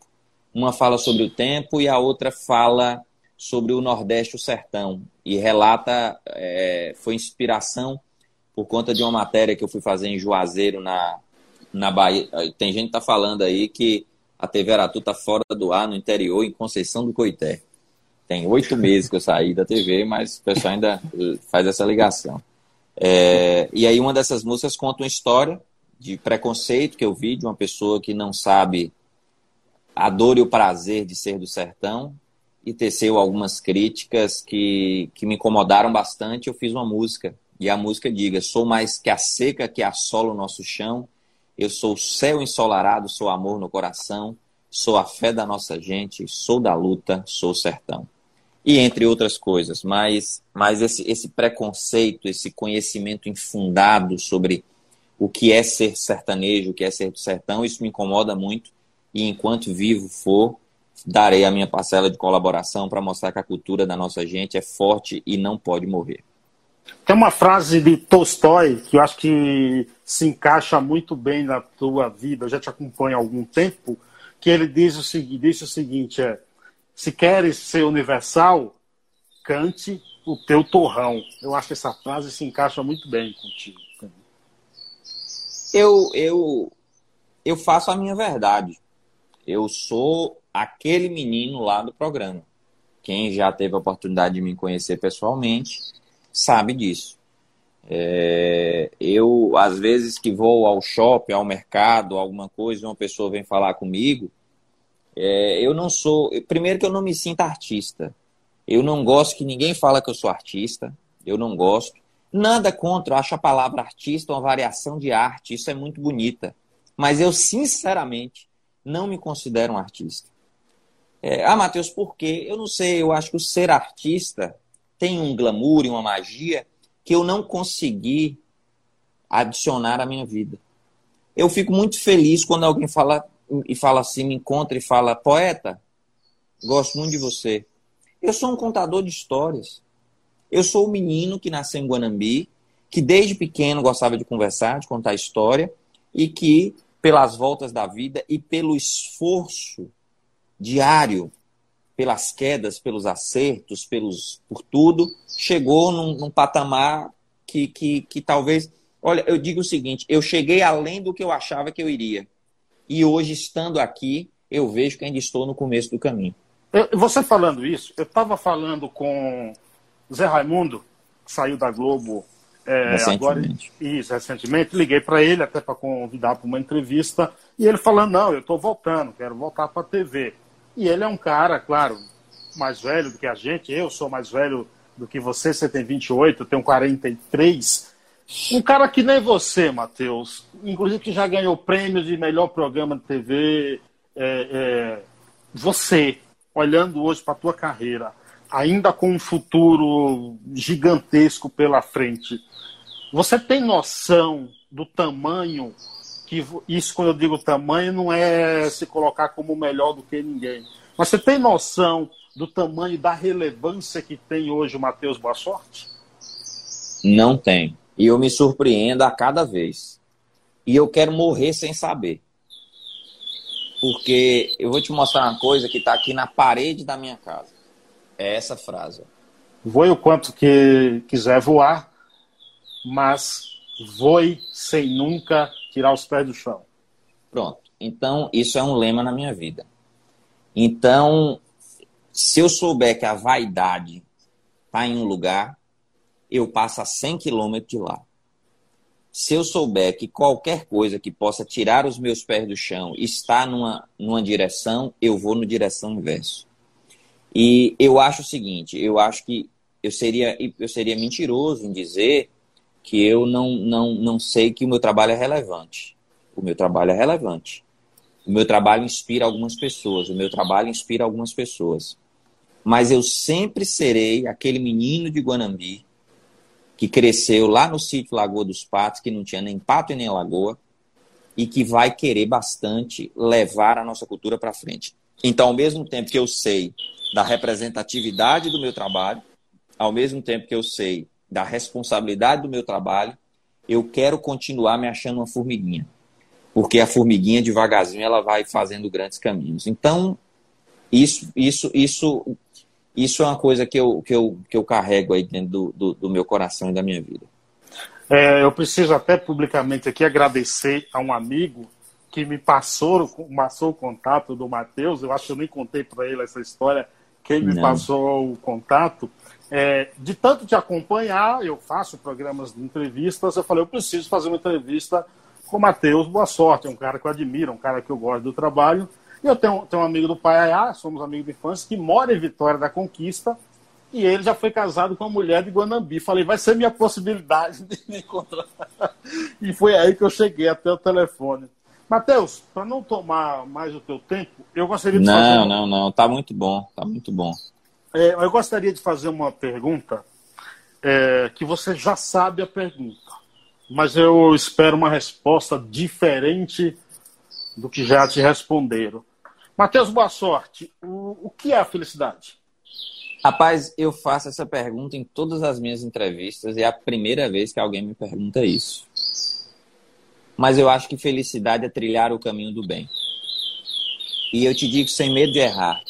Uma fala sobre o tempo e a outra fala sobre o Nordeste, o Sertão. E relata, é, foi inspiração por conta de uma matéria que eu fui fazer em Juazeiro, na, na Bahia. Tem gente que tá falando aí que a TV Aratu tá fora do ar no interior, em Conceição do Coité. Tem oito meses que eu saí da TV, mas o pessoal ainda faz essa ligação. É, e aí uma dessas músicas conta uma história de preconceito que eu vi de uma pessoa que não sabe a dor e o prazer de ser do sertão e teceu algumas críticas que, que me incomodaram bastante. Eu fiz uma música e a música diga: Sou mais que a seca que assola o nosso chão eu sou o céu ensolarado, sou amor no coração, sou a fé da nossa gente, sou da luta, sou o sertão. E entre outras coisas, mas, mas esse, esse preconceito, esse conhecimento infundado sobre o que é ser sertanejo, o que é ser do sertão, isso me incomoda muito. E enquanto vivo for, darei a minha parcela de colaboração para mostrar que a cultura da nossa gente é forte e não pode morrer. Tem uma frase de Tolstói que eu acho que se encaixa muito bem na tua vida, eu já te acompanho há algum tempo, que ele diz o seguinte, diz o seguinte é, se queres ser universal, cante o teu torrão. Eu acho que essa frase se encaixa muito bem contigo. Eu, eu, eu faço a minha verdade. Eu sou aquele menino lá do programa. Quem já teve a oportunidade de me conhecer pessoalmente sabe disso. É, eu, às vezes que vou ao shopping, ao mercado, alguma coisa, uma pessoa vem falar comigo, é, eu não sou. Primeiro que eu não me sinto artista. Eu não gosto que ninguém fala que eu sou artista. Eu não gosto. Nada contra, eu acho a palavra artista uma variação de arte, isso é muito bonita. Mas eu, sinceramente, não me considero um artista. É, ah, Matheus, por quê? Eu não sei, eu acho que o ser artista tem um glamour e uma magia que eu não consegui adicionar à minha vida. Eu fico muito feliz quando alguém fala e fala assim, me encontra e fala, poeta, gosto muito de você. Eu sou um contador de histórias. Eu sou o menino que nasceu em Guanambi, que desde pequeno gostava de conversar, de contar história, e que, pelas voltas da vida e pelo esforço diário pelas quedas, pelos acertos, pelos, por tudo, chegou num, num patamar que, que, que talvez. Olha, eu digo o seguinte: eu cheguei além do que eu achava que eu iria. E hoje, estando aqui, eu vejo que ainda estou no começo do caminho. Você falando isso, eu estava falando com Zé Raimundo, que saiu da Globo é, recentemente. agora, isso, recentemente. Liguei para ele até para convidar para uma entrevista. E ele falando: não, eu estou voltando, quero voltar para a TV. E ele é um cara, claro, mais velho do que a gente. Eu sou mais velho do que você, você tem 28, eu tenho 43. Um cara que nem você, Matheus, inclusive que já ganhou prêmio de melhor programa de TV. É, é, você, olhando hoje para a tua carreira, ainda com um futuro gigantesco pela frente, você tem noção do tamanho que isso, quando eu digo tamanho, não é se colocar como melhor do que ninguém. Mas você tem noção do tamanho da relevância que tem hoje o Matheus Boa Sorte? Não tem. E eu me surpreendo a cada vez. E eu quero morrer sem saber. Porque eu vou te mostrar uma coisa que está aqui na parede da minha casa. É essa frase. Voe o quanto que quiser voar, mas voe sem nunca tirar os pés do chão. Pronto. Então, isso é um lema na minha vida. Então, se eu souber que a vaidade está em um lugar, eu passo a 100 quilômetros de lá. Se eu souber que qualquer coisa que possa tirar os meus pés do chão está numa, numa direção, eu vou na direção inversa. E eu acho o seguinte, eu acho que eu seria, eu seria mentiroso em dizer que eu não, não, não sei que o meu trabalho é relevante. O meu trabalho é relevante. O meu trabalho inspira algumas pessoas. O meu trabalho inspira algumas pessoas. Mas eu sempre serei aquele menino de Guanambi que cresceu lá no sítio Lagoa dos Patos, que não tinha nem pato e nem lagoa, e que vai querer bastante levar a nossa cultura para frente. Então, ao mesmo tempo que eu sei da representatividade do meu trabalho, ao mesmo tempo que eu sei da responsabilidade do meu trabalho, eu quero continuar me achando uma formiguinha. Porque a formiguinha, devagarzinho, ela vai fazendo grandes caminhos. Então, isso, isso, isso, isso é uma coisa que eu, que eu, que eu carrego aí dentro do, do, do meu coração e da minha vida. É, eu preciso até publicamente aqui agradecer a um amigo que me passou, passou o contato do Matheus. Eu acho que eu nem contei para ele essa história. Quem me Não. passou o contato é, de tanto te acompanhar, eu faço programas de entrevistas, eu falei, eu preciso fazer uma entrevista com o Matheus Boa Sorte, é um cara que eu admiro, um cara que eu gosto do trabalho. E eu tenho, tenho um amigo do Pai Ayá, somos amigos de infância, que mora em Vitória da Conquista, e ele já foi casado com uma mulher de Guanambi. Falei, vai ser minha possibilidade de me encontrar. e foi aí que eu cheguei até o telefone. Matheus, para não tomar mais o teu tempo, eu gostaria de não, fazer... Não, não, não, tá muito bom, tá muito bom. É, eu gostaria de fazer uma pergunta é, que você já sabe a pergunta, mas eu espero uma resposta diferente do que já te responderam. Matheus, boa sorte. O, o que é a felicidade? Rapaz, eu faço essa pergunta em todas as minhas entrevistas e é a primeira vez que alguém me pergunta isso. Mas eu acho que felicidade é trilhar o caminho do bem. E eu te digo sem medo de errar: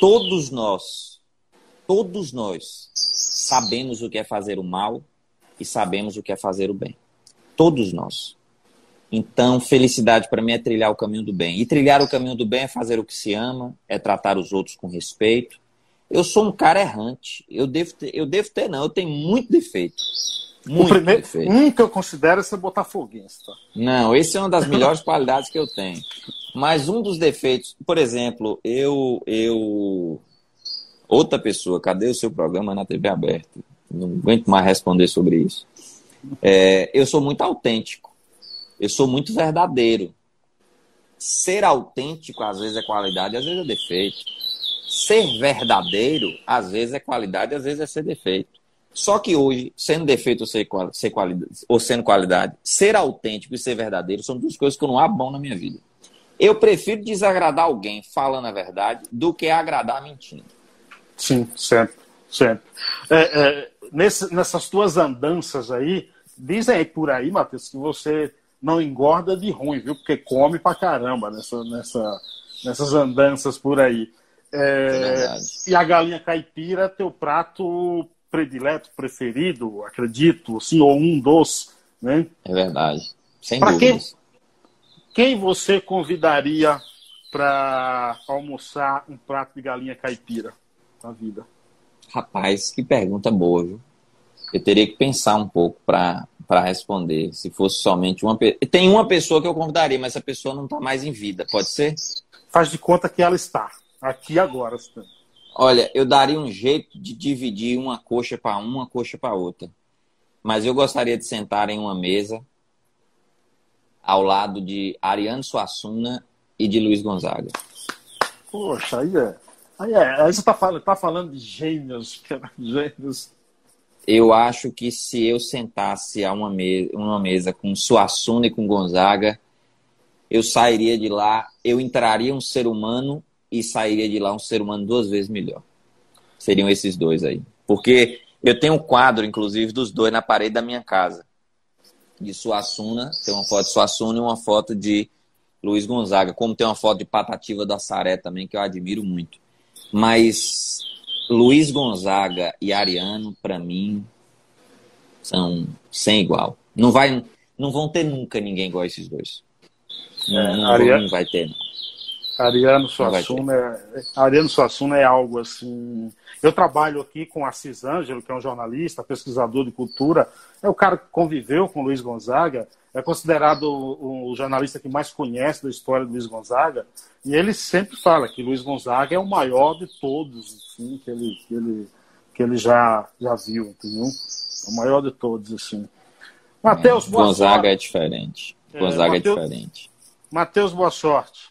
todos nós todos nós sabemos o que é fazer o mal e sabemos o que é fazer o bem. Todos nós. Então, felicidade para mim é trilhar o caminho do bem. E trilhar o caminho do bem é fazer o que se ama, é tratar os outros com respeito. Eu sou um cara errante. Eu devo ter, eu devo ter não, eu tenho muito defeito. Muito o primeiro, defeito. Um que eu considero é ser botafoguense. Tá? Não, esse é uma das melhores qualidades que eu tenho. Mas um dos defeitos, por exemplo, eu, eu. Outra pessoa, cadê o seu programa na TV aberta? Não aguento mais responder sobre isso. É, eu sou muito autêntico. Eu sou muito verdadeiro. Ser autêntico, às vezes, é qualidade, às vezes é defeito. Ser verdadeiro, às vezes é qualidade, às vezes é ser defeito. Só que hoje, sendo defeito ou, ser, ser qualidade, ou sendo qualidade, ser autêntico e ser verdadeiro são duas coisas que eu não abro bom na minha vida. Eu prefiro desagradar alguém falando a verdade do que agradar mentindo. Sim, sempre, sempre. É, é, nesse, nessas tuas andanças aí, dizem aí por aí, Matheus, que você não engorda de ruim, viu? Porque come pra caramba nessa, nessa, nessas andanças por aí. É, e a galinha caipira é teu prato predileto, preferido, acredito, assim, ou um dos, né? É verdade. Sem pra dúvidas. Quem, quem você convidaria para almoçar um prato de galinha caipira na vida? Rapaz, que pergunta boa, viu? Eu teria que pensar um pouco para responder. Se fosse somente uma pessoa. Tem uma pessoa que eu convidaria, mas essa pessoa não está mais em vida, pode ser? Faz de conta que ela está, aqui agora. Olha, eu daria um jeito de dividir uma coxa para uma, uma coxa para outra. Mas eu gostaria de sentar em uma mesa ao lado de Ariane Suassuna e de Luiz Gonzaga. Poxa, aí é. Aí, é, você está falando, tá falando de gênios, gênios. Eu acho que se eu sentasse a uma mesa, uma mesa com Suassuna e com Gonzaga, eu sairia de lá, eu entraria um ser humano e sairia de lá um ser humano duas vezes melhor. Seriam esses dois aí. Porque eu tenho um quadro, inclusive, dos dois na parede da minha casa de Suassuna, tem uma foto de Suassuna e uma foto de Luiz Gonzaga, como tem uma foto de Patativa da Saré também, que eu admiro muito. Mas Luiz Gonzaga e Ariano, para mim, são sem igual. Não, vai, não vão ter nunca ninguém igual a esses dois. Não, é, não, Ariano, não vai ter, não. Ariano Suassuna, é, Ariano Suassuna é algo assim. Eu trabalho aqui com Assis Ângelo, que é um jornalista, pesquisador de cultura. É o cara que conviveu com Luiz Gonzaga, é considerado o, o jornalista que mais conhece da história de Luiz Gonzaga. E ele sempre fala que Luiz Gonzaga é o maior de todos assim, que, ele, que, ele, que ele já, já viu, entendeu? É o maior de todos, assim. Matheus, boa Gonzaga sorte. é diferente. É, Gonzaga é, Mateus, é diferente. Matheus, boa sorte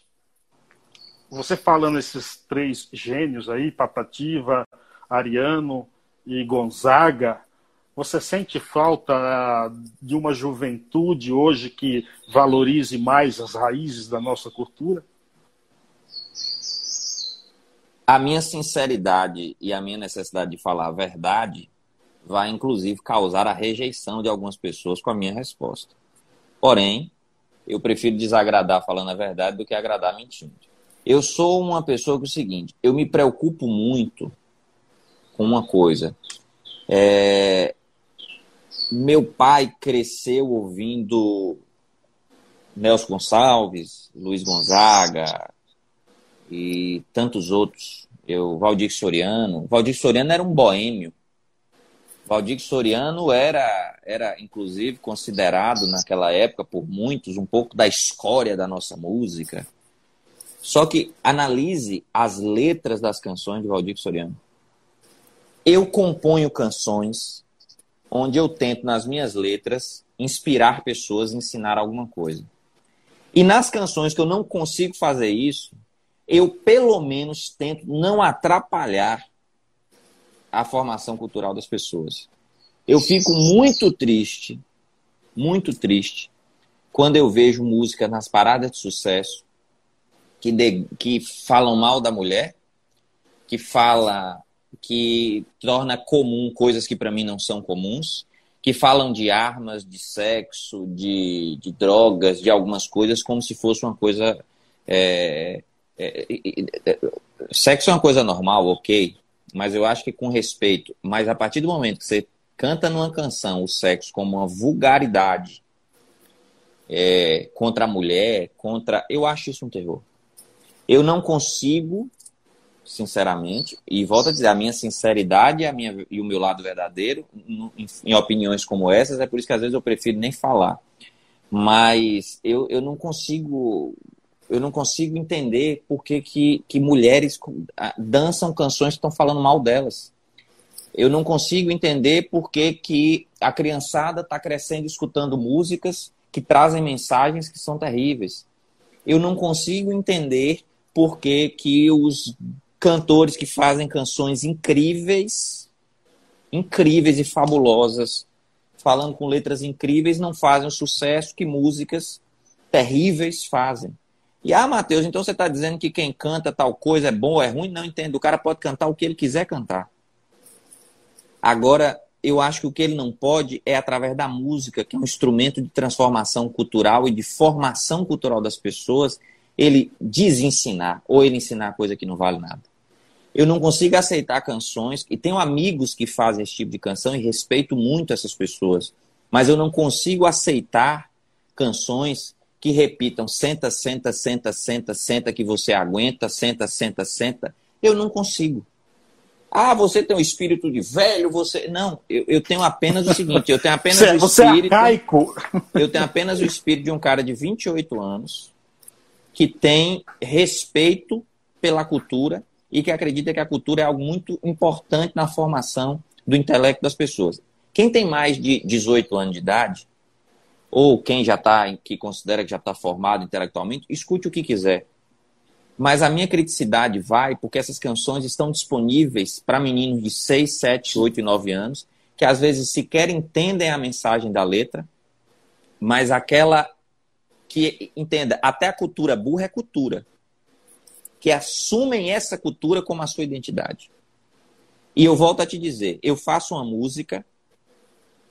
você falando esses três gênios aí, Patativa, Ariano e Gonzaga, você sente falta ah, de uma juventude hoje que valorize mais as raízes da nossa cultura? A minha sinceridade e a minha necessidade de falar a verdade vai, inclusive, causar a rejeição de algumas pessoas com a minha resposta. Porém, eu prefiro desagradar falando a verdade do que agradar mentindo. Eu sou uma pessoa que é o seguinte, eu me preocupo muito com uma coisa. É, meu pai cresceu ouvindo Nelson Gonçalves, Luiz Gonzaga e tantos outros. Eu, Valdir Soriano. Valdir Soriano era um boêmio. Valdir Soriano era, era, inclusive, considerado naquela época por muitos um pouco da escória da nossa música. Só que analise as letras das canções de Valdir Soriano. Eu componho canções onde eu tento, nas minhas letras, inspirar pessoas, ensinar alguma coisa. E nas canções que eu não consigo fazer isso, eu pelo menos tento não atrapalhar a formação cultural das pessoas. Eu fico muito triste, muito triste, quando eu vejo música nas paradas de sucesso que, de, que falam mal da mulher, que fala que torna comum coisas que para mim não são comuns, que falam de armas, de sexo, de, de drogas, de algumas coisas como se fosse uma coisa é, é, é, sexo é uma coisa normal, ok, mas eu acho que com respeito. Mas a partir do momento que você canta numa canção o sexo como uma vulgaridade é, contra a mulher, contra, eu acho isso um terror. Eu não consigo sinceramente, e volto a dizer, a minha sinceridade a minha, e o meu lado verdadeiro, em, em, opiniões como essas, é por isso que às vezes eu prefiro nem falar. Mas eu, eu não consigo eu não consigo entender por que, que, que mulheres dançam canções que estão falando mal delas. Eu não consigo entender por que, que a criançada está crescendo escutando músicas que trazem mensagens que são terríveis. Eu não consigo entender por que, que os cantores que fazem canções incríveis, incríveis e fabulosas, falando com letras incríveis, não fazem o sucesso que músicas terríveis fazem. E, ah, Matheus, então você está dizendo que quem canta tal coisa é bom ou é ruim? Não entendo. O cara pode cantar o que ele quiser cantar. Agora, eu acho que o que ele não pode é através da música, que é um instrumento de transformação cultural e de formação cultural das pessoas, ele desensinar ou ele ensinar coisa que não vale nada. Eu não consigo aceitar canções, e tenho amigos que fazem esse tipo de canção e respeito muito essas pessoas, mas eu não consigo aceitar canções que repitam senta, senta, senta, senta, senta, que você aguenta, senta, senta, senta. Eu não consigo. Ah, você tem um espírito de velho, você. Não, eu, eu tenho apenas o seguinte: eu tenho apenas você, o você é espírito. É arcaico. Eu tenho apenas o espírito de um cara de 28 anos que tem respeito pela cultura e que acredita que a cultura é algo muito importante na formação do intelecto das pessoas. Quem tem mais de 18 anos de idade ou quem já está, que considera que já está formado intelectualmente, escute o que quiser. Mas a minha criticidade vai porque essas canções estão disponíveis para meninos de 6, 7, 8 e 9 anos, que às vezes sequer entendem a mensagem da letra, mas aquela que, entenda, até a cultura burra é cultura, que assumem essa cultura como a sua identidade. E eu volto a te dizer, eu faço uma música,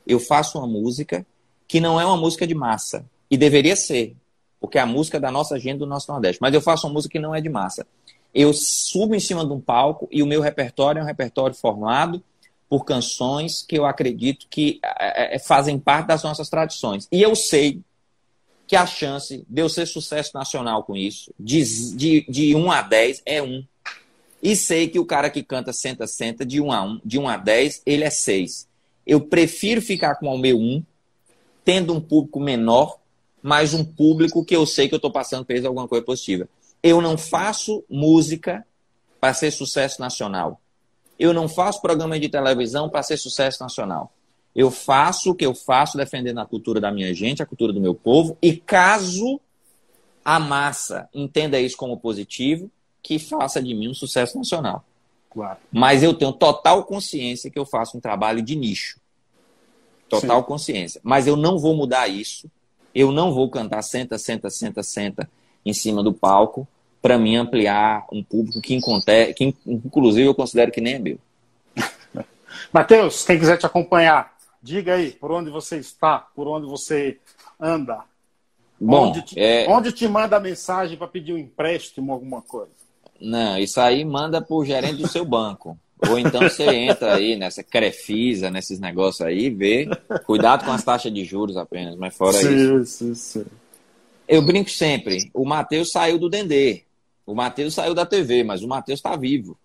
eu faço uma música que não é uma música de massa. E deveria ser, porque é a música da nossa agenda do nosso Nordeste. Mas eu faço uma música que não é de massa. Eu subo em cima de um palco e o meu repertório é um repertório formado por canções que eu acredito que é, é, fazem parte das nossas tradições. E eu sei que a chance de eu ser sucesso nacional com isso, de, de, de 1 a 10, é 1. E sei que o cara que canta Senta, Senta, de 1 a 1, de 1 a 10, ele é 6. Eu prefiro ficar com o meu 1 tendo um público menor, mas um público que eu sei que eu estou passando eles alguma coisa positiva. Eu não faço música para ser sucesso nacional. Eu não faço programa de televisão para ser sucesso nacional. Eu faço o que eu faço defendendo a cultura da minha gente, a cultura do meu povo, e caso a massa entenda isso como positivo, que faça de mim um sucesso nacional. Claro. Mas eu tenho total consciência que eu faço um trabalho de nicho. Total Sim. consciência. Mas eu não vou mudar isso. Eu não vou cantar senta, senta, senta, senta em cima do palco para me ampliar um público que, que, inclusive, eu considero que nem é meu. Matheus, quem quiser te acompanhar, diga aí por onde você está, por onde você anda. Bom, onde te, é... onde te manda a mensagem para pedir um empréstimo, alguma coisa? Não, isso aí manda para o gerente do seu banco. Ou então você entra aí nessa Crefisa, nesses negócios aí, vê. Cuidado com as taxas de juros apenas, mas fora sim, isso. Sim, sim. Eu brinco sempre. O Matheus saiu do Dendê. O Matheus saiu da TV, mas o Matheus está vivo.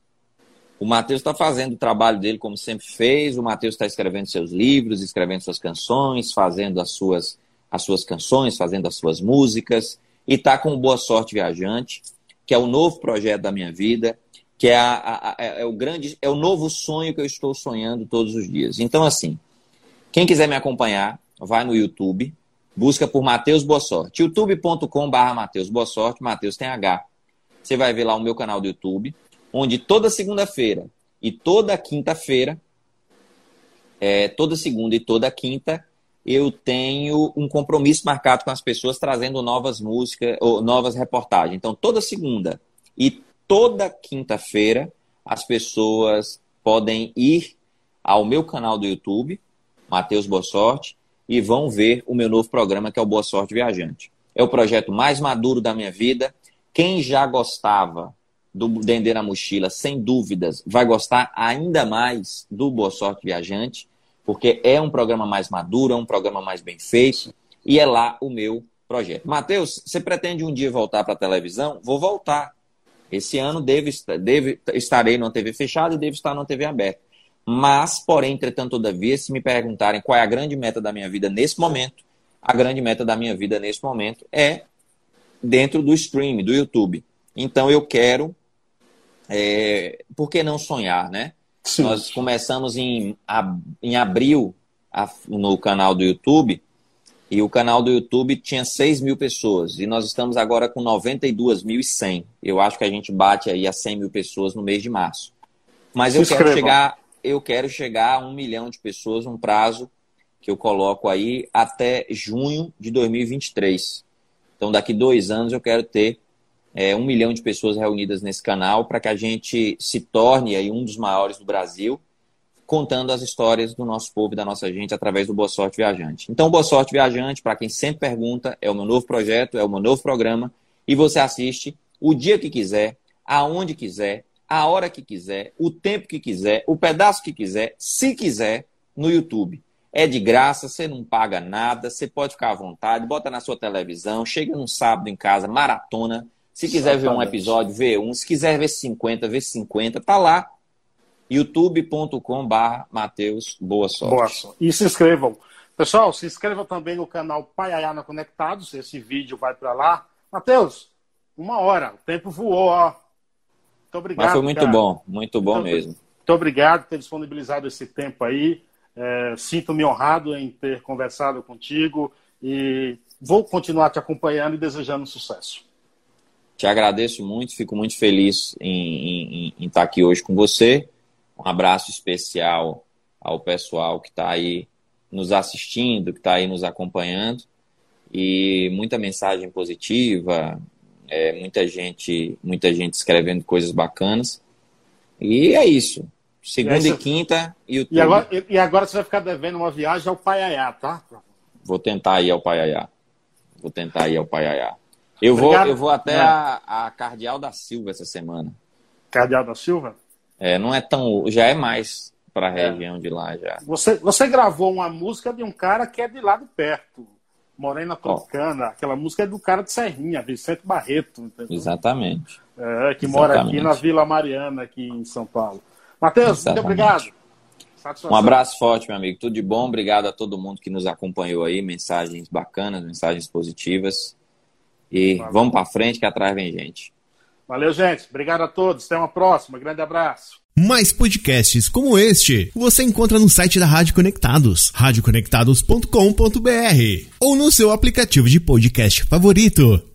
O Matheus está fazendo o trabalho dele como sempre fez. O Matheus está escrevendo seus livros, escrevendo suas canções, fazendo as suas, as suas canções, fazendo as suas músicas. E está com Boa Sorte Viajante, que é o novo projeto da minha vida que é, a, a, é, o grande, é o novo sonho que eu estou sonhando todos os dias. Então, assim, quem quiser me acompanhar, vai no YouTube, busca por Matheus Boa Sorte, youtube.com.br Matheus Boa Sorte, Matheus tem H. Você vai ver lá o meu canal do YouTube, onde toda segunda-feira e toda quinta-feira, é, toda segunda e toda quinta, eu tenho um compromisso marcado com as pessoas trazendo novas músicas ou novas reportagens. Então, toda segunda e toda quinta-feira as pessoas podem ir ao meu canal do YouTube, Matheus Boa Sorte, e vão ver o meu novo programa, que é o Boa Sorte Viajante. É o projeto mais maduro da minha vida. Quem já gostava do Dendê na Mochila, sem dúvidas, vai gostar ainda mais do Boa Sorte Viajante, porque é um programa mais maduro, é um programa mais bem feito, e é lá o meu projeto. Matheus, você pretende um dia voltar para a televisão? Vou voltar Esse ano devo, devo, estarei numa TV fechada e devo estar numa TV aberta. Mas, porém, entretanto, todavia, se me perguntarem qual é a grande meta da minha vida nesse momento, a grande meta da minha vida nesse momento é dentro do stream, do YouTube. Então eu quero, é, por que não sonhar, né? Sim. Nós começamos em, em abril no canal do YouTube e o canal do YouTube tinha 6 mil pessoas e nós estamos agora com 92.100. Eu acho que a gente bate aí a 100 mil pessoas no mês de março. Mas eu quero chegar, eu quero chegar a um milhão de pessoas, um prazo que eu coloco aí até junho de 2023. Então, daqui dois anos eu quero ter é, um milhão de pessoas reunidas nesse canal para que a gente se torne aí um dos maiores do Brasil, contando as histórias do nosso povo e da nossa gente através do Boa Sorte Viajante. Então, Boa Sorte Viajante, para quem sempre pergunta, é o meu novo projeto, é o meu novo programa, e você assiste o dia que quiser, aonde quiser, a hora que quiser, o tempo que quiser, o pedaço que quiser, se quiser, no YouTube. É de graça, você não paga nada, você pode ficar à vontade, bota na sua televisão, chega num sábado em casa, maratona. Se quiser Exatamente. ver um episódio, vê um. Se quiser ver 50, vê 50. Tá lá. youtube.com.br Matheus Boa Sorte. Boa sorte. E se inscrevam. Pessoal, se inscreva também no canal Paiayana Conectados. Esse vídeo vai para lá. Matheus, uma hora. O tempo voou, ó. Muito obrigado. Mas foi muito cara. bom, muito bom muito, mesmo. Muito obrigado por ter disponibilizado esse tempo aí. É, Sinto-me honrado em ter conversado contigo e vou continuar te acompanhando e desejando sucesso. Te agradeço muito, fico muito feliz em, em, em estar aqui hoje com você. Um abraço especial ao pessoal que está aí nos assistindo, que está aí nos acompanhando. E muita mensagem positiva, é, muita gente, muita gente escrevendo coisas bacanas. E é isso. Segunda e, e quinta, YouTube. E agora, e agora você vai ficar devendo uma viagem ao Paiaiá, tá? Vou tentar ir ao Paiaiá. Vou tentar ir ao Paiaiá. Eu vou, eu vou até a, a, Cardeal da Silva essa semana. Cardeal da Silva? É, não é tão. Já é mais para a é. região de lá já. Você, você gravou uma música de um cara que é de lá de perto. Morena Tropicana. Oh. Aquela música é do cara de Serrinha, Vicente Barreto. Entendeu? Exatamente. É, que Exatamente. mora aqui na Vila Mariana, aqui em São Paulo. Matheus, muito obrigado. Satisfação. Um abraço forte, meu amigo. Tudo de bom. Obrigado a todo mundo que nos acompanhou aí. Mensagens bacanas, mensagens positivas. E Valeu. vamos para frente que atrás vem gente. Valeu, gente. Obrigado a todos. Até uma próxima. Grande abraço. Mais podcasts como este você encontra no site da Rádio Conectados, radioconectados.com.br ou no seu aplicativo de podcast favorito.